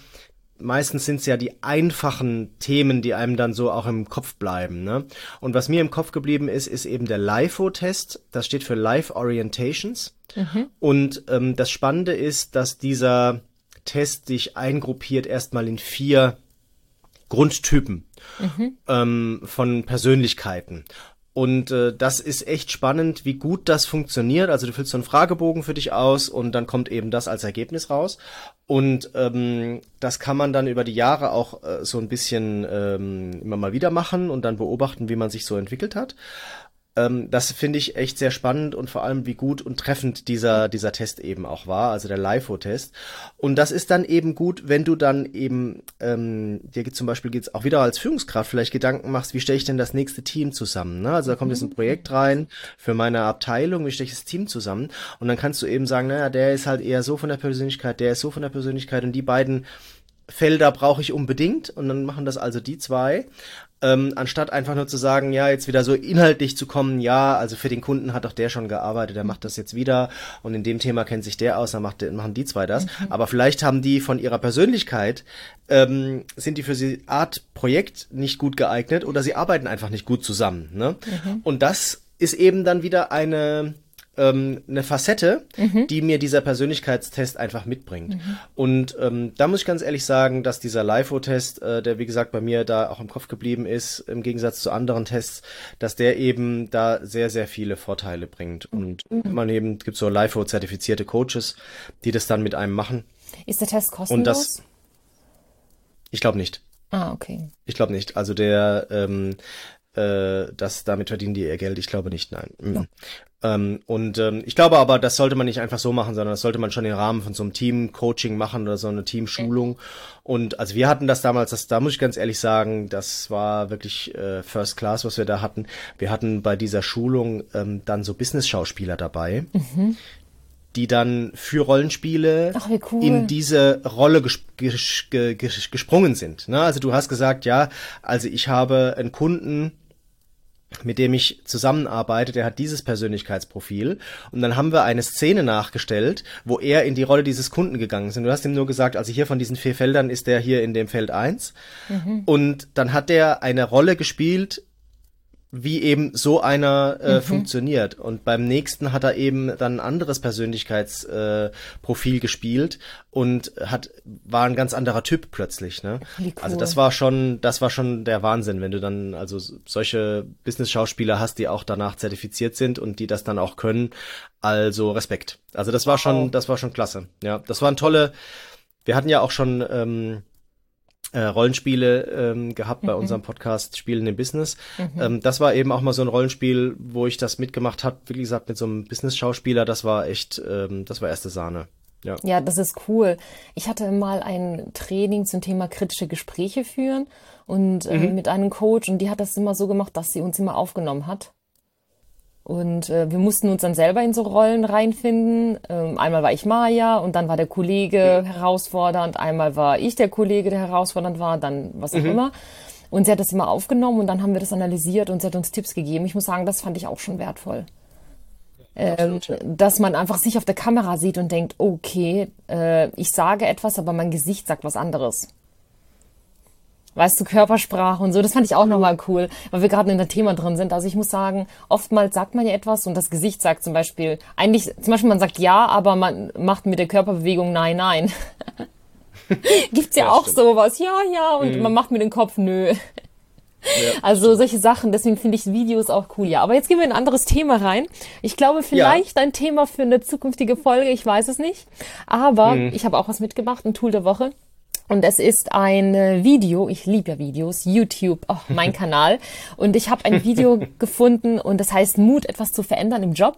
meistens sind es ja die einfachen Themen, die einem dann so auch im Kopf bleiben. Ne? Und was mir im Kopf geblieben ist, ist eben der LIFO-Test. Das steht für Life Orientations. Mhm. Und ähm, das Spannende ist, dass dieser Test dich eingruppiert erstmal in vier Grundtypen mhm. ähm, von Persönlichkeiten. Und äh, das ist echt spannend, wie gut das funktioniert. Also du füllst so einen Fragebogen für dich aus und dann kommt eben das als Ergebnis raus. Und ähm, das kann man dann über die Jahre auch äh, so ein bisschen ähm, immer mal wieder machen und dann beobachten, wie man sich so entwickelt hat. Ähm, das finde ich echt sehr spannend und vor allem, wie gut und treffend dieser, dieser Test eben auch war, also der LIFO-Test. Und das ist dann eben gut, wenn du dann eben, ähm, dir zum Beispiel geht's auch wieder als Führungskraft vielleicht Gedanken machst, wie stelle ich denn das nächste Team zusammen? Ne? Also da kommt jetzt ein mhm. Projekt rein für meine Abteilung, wie stelle ich das Team zusammen? Und dann kannst du eben sagen, naja, der ist halt eher so von der Persönlichkeit, der ist so von der Persönlichkeit und die beiden Felder brauche ich unbedingt und dann machen das also die zwei ähm, anstatt einfach nur zu sagen, ja, jetzt wieder so inhaltlich zu kommen, ja, also für den Kunden hat doch der schon gearbeitet, der macht das jetzt wieder und in dem Thema kennt sich der aus, dann macht, machen die zwei das. Mhm. Aber vielleicht haben die von ihrer Persönlichkeit, ähm, sind die für die Art Projekt nicht gut geeignet oder sie arbeiten einfach nicht gut zusammen. Ne? Mhm. Und das ist eben dann wieder eine ähm, eine Facette, mhm. die mir dieser Persönlichkeitstest einfach mitbringt. Mhm. Und ähm, da muss ich ganz ehrlich sagen, dass dieser LIFO-Test, äh, der wie gesagt bei mir da auch im Kopf geblieben ist, im Gegensatz zu anderen Tests, dass der eben da sehr, sehr viele Vorteile bringt. Und mhm. man eben gibt so LIFO-zertifizierte Coaches, die das dann mit einem machen. Ist der Test kostenlos? Und das, ich glaube nicht. Ah, okay. Ich glaube nicht. Also der, ähm, äh, das damit verdienen die ihr Geld. Ich glaube nicht, nein. Mhm. Ja. Ähm, und ähm, ich glaube aber, das sollte man nicht einfach so machen, sondern das sollte man schon im Rahmen von so einem Team-Coaching machen oder so eine Teamschulung. Und also wir hatten das damals, das, da muss ich ganz ehrlich sagen, das war wirklich äh, First Class, was wir da hatten. Wir hatten bei dieser Schulung ähm, dann so Business-Schauspieler dabei. Mhm die dann für Rollenspiele Ach, cool. in diese Rolle ges ges ges gesprungen sind. Ne? Also du hast gesagt, ja, also ich habe einen Kunden, mit dem ich zusammenarbeite, der hat dieses Persönlichkeitsprofil. Und dann haben wir eine Szene nachgestellt, wo er in die Rolle dieses Kunden gegangen ist. Und du hast ihm nur gesagt, also hier von diesen vier Feldern ist der hier in dem Feld eins. Mhm. Und dann hat der eine Rolle gespielt, wie eben so einer äh, mhm. funktioniert. Und beim nächsten hat er eben dann ein anderes Persönlichkeitsprofil äh, gespielt und hat war ein ganz anderer Typ plötzlich. Ne? Cool. Also das war schon, das war schon der Wahnsinn, wenn du dann also solche Business-Schauspieler hast, die auch danach zertifiziert sind und die das dann auch können. Also Respekt. Also das war schon, das war schon klasse. Ja, das waren tolle. Wir hatten ja auch schon ähm, äh, Rollenspiele ähm, gehabt bei mhm. unserem Podcast Spielen im Business. Mhm. Ähm, das war eben auch mal so ein Rollenspiel, wo ich das mitgemacht habe, wie gesagt, mit so einem Business-Schauspieler. Das war echt, ähm, das war erste Sahne. Ja. ja, das ist cool. Ich hatte mal ein Training zum Thema kritische Gespräche führen und äh, mhm. mit einem Coach und die hat das immer so gemacht, dass sie uns immer aufgenommen hat. Und äh, wir mussten uns dann selber in so Rollen reinfinden. Ähm, einmal war ich Maya und dann war der Kollege herausfordernd. Einmal war ich der Kollege, der herausfordernd war, dann was auch mhm. immer. Und sie hat das immer aufgenommen und dann haben wir das analysiert und sie hat uns Tipps gegeben. Ich muss sagen, das fand ich auch schon wertvoll. Ähm, dass man einfach sich auf der Kamera sieht und denkt, okay, äh, ich sage etwas, aber mein Gesicht sagt was anderes weißt du, Körpersprache und so, das fand ich auch nochmal cool, weil wir gerade in dem Thema drin sind. Also ich muss sagen, oftmals sagt man ja etwas und das Gesicht sagt zum Beispiel, eigentlich, zum Beispiel man sagt ja, aber man macht mit der Körperbewegung nein, nein. Gibt's ja, ja auch stimmt. sowas, ja, ja, und mhm. man macht mit dem Kopf nö. Ja, also solche Sachen, deswegen finde ich Videos auch cool. Ja, aber jetzt gehen wir in ein anderes Thema rein. Ich glaube, vielleicht ja. ein Thema für eine zukünftige Folge, ich weiß es nicht. Aber mhm. ich habe auch was mitgebracht, ein Tool der Woche. Und es ist ein Video, ich liebe ja Videos, YouTube, oh, mein Kanal. Und ich habe ein Video gefunden und das heißt Mut, etwas zu verändern im Job.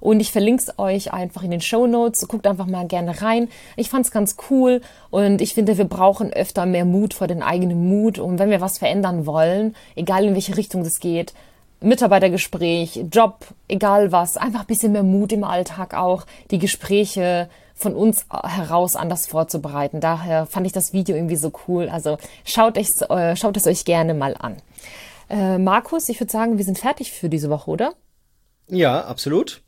Und ich verlinke es euch einfach in den Show Notes. Guckt einfach mal gerne rein. Ich fand es ganz cool und ich finde, wir brauchen öfter mehr Mut vor den eigenen Mut. Und wenn wir was verändern wollen, egal in welche Richtung das geht, Mitarbeitergespräch, Job, egal was, einfach ein bisschen mehr Mut im Alltag auch, die Gespräche von uns heraus anders vorzubereiten. Daher fand ich das Video irgendwie so cool. Also schaut, es, äh, schaut es euch gerne mal an. Äh, Markus, ich würde sagen, wir sind fertig für diese Woche, oder? Ja, absolut.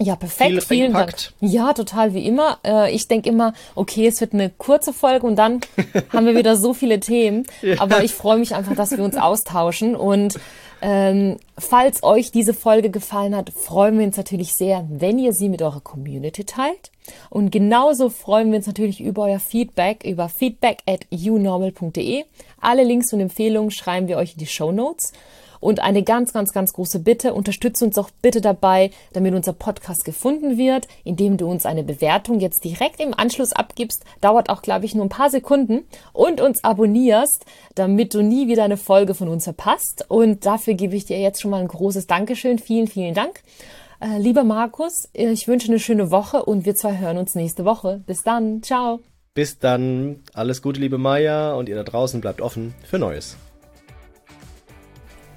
Ja, perfekt. Viel Vielen Dank. Ja, total wie immer. Äh, ich denke immer, okay, es wird eine kurze Folge und dann haben wir wieder so viele Themen. Ja. Aber ich freue mich einfach, dass wir uns austauschen und ähm, falls euch diese Folge gefallen hat, freuen wir uns natürlich sehr, wenn ihr sie mit eurer Community teilt. Und genauso freuen wir uns natürlich über euer Feedback über feedback at unormal.de. Alle Links und Empfehlungen schreiben wir euch in die Show Notes. Und eine ganz, ganz, ganz große Bitte, unterstütze uns auch bitte dabei, damit unser Podcast gefunden wird, indem du uns eine Bewertung jetzt direkt im Anschluss abgibst. Dauert auch, glaube ich, nur ein paar Sekunden. Und uns abonnierst, damit du nie wieder eine Folge von uns verpasst. Und dafür gebe ich dir jetzt schon mal ein großes Dankeschön. Vielen, vielen Dank. Äh, lieber Markus, ich wünsche eine schöne Woche und wir zwei hören uns nächste Woche. Bis dann. Ciao. Bis dann. Alles Gute, liebe Maya. Und ihr da draußen bleibt offen für Neues.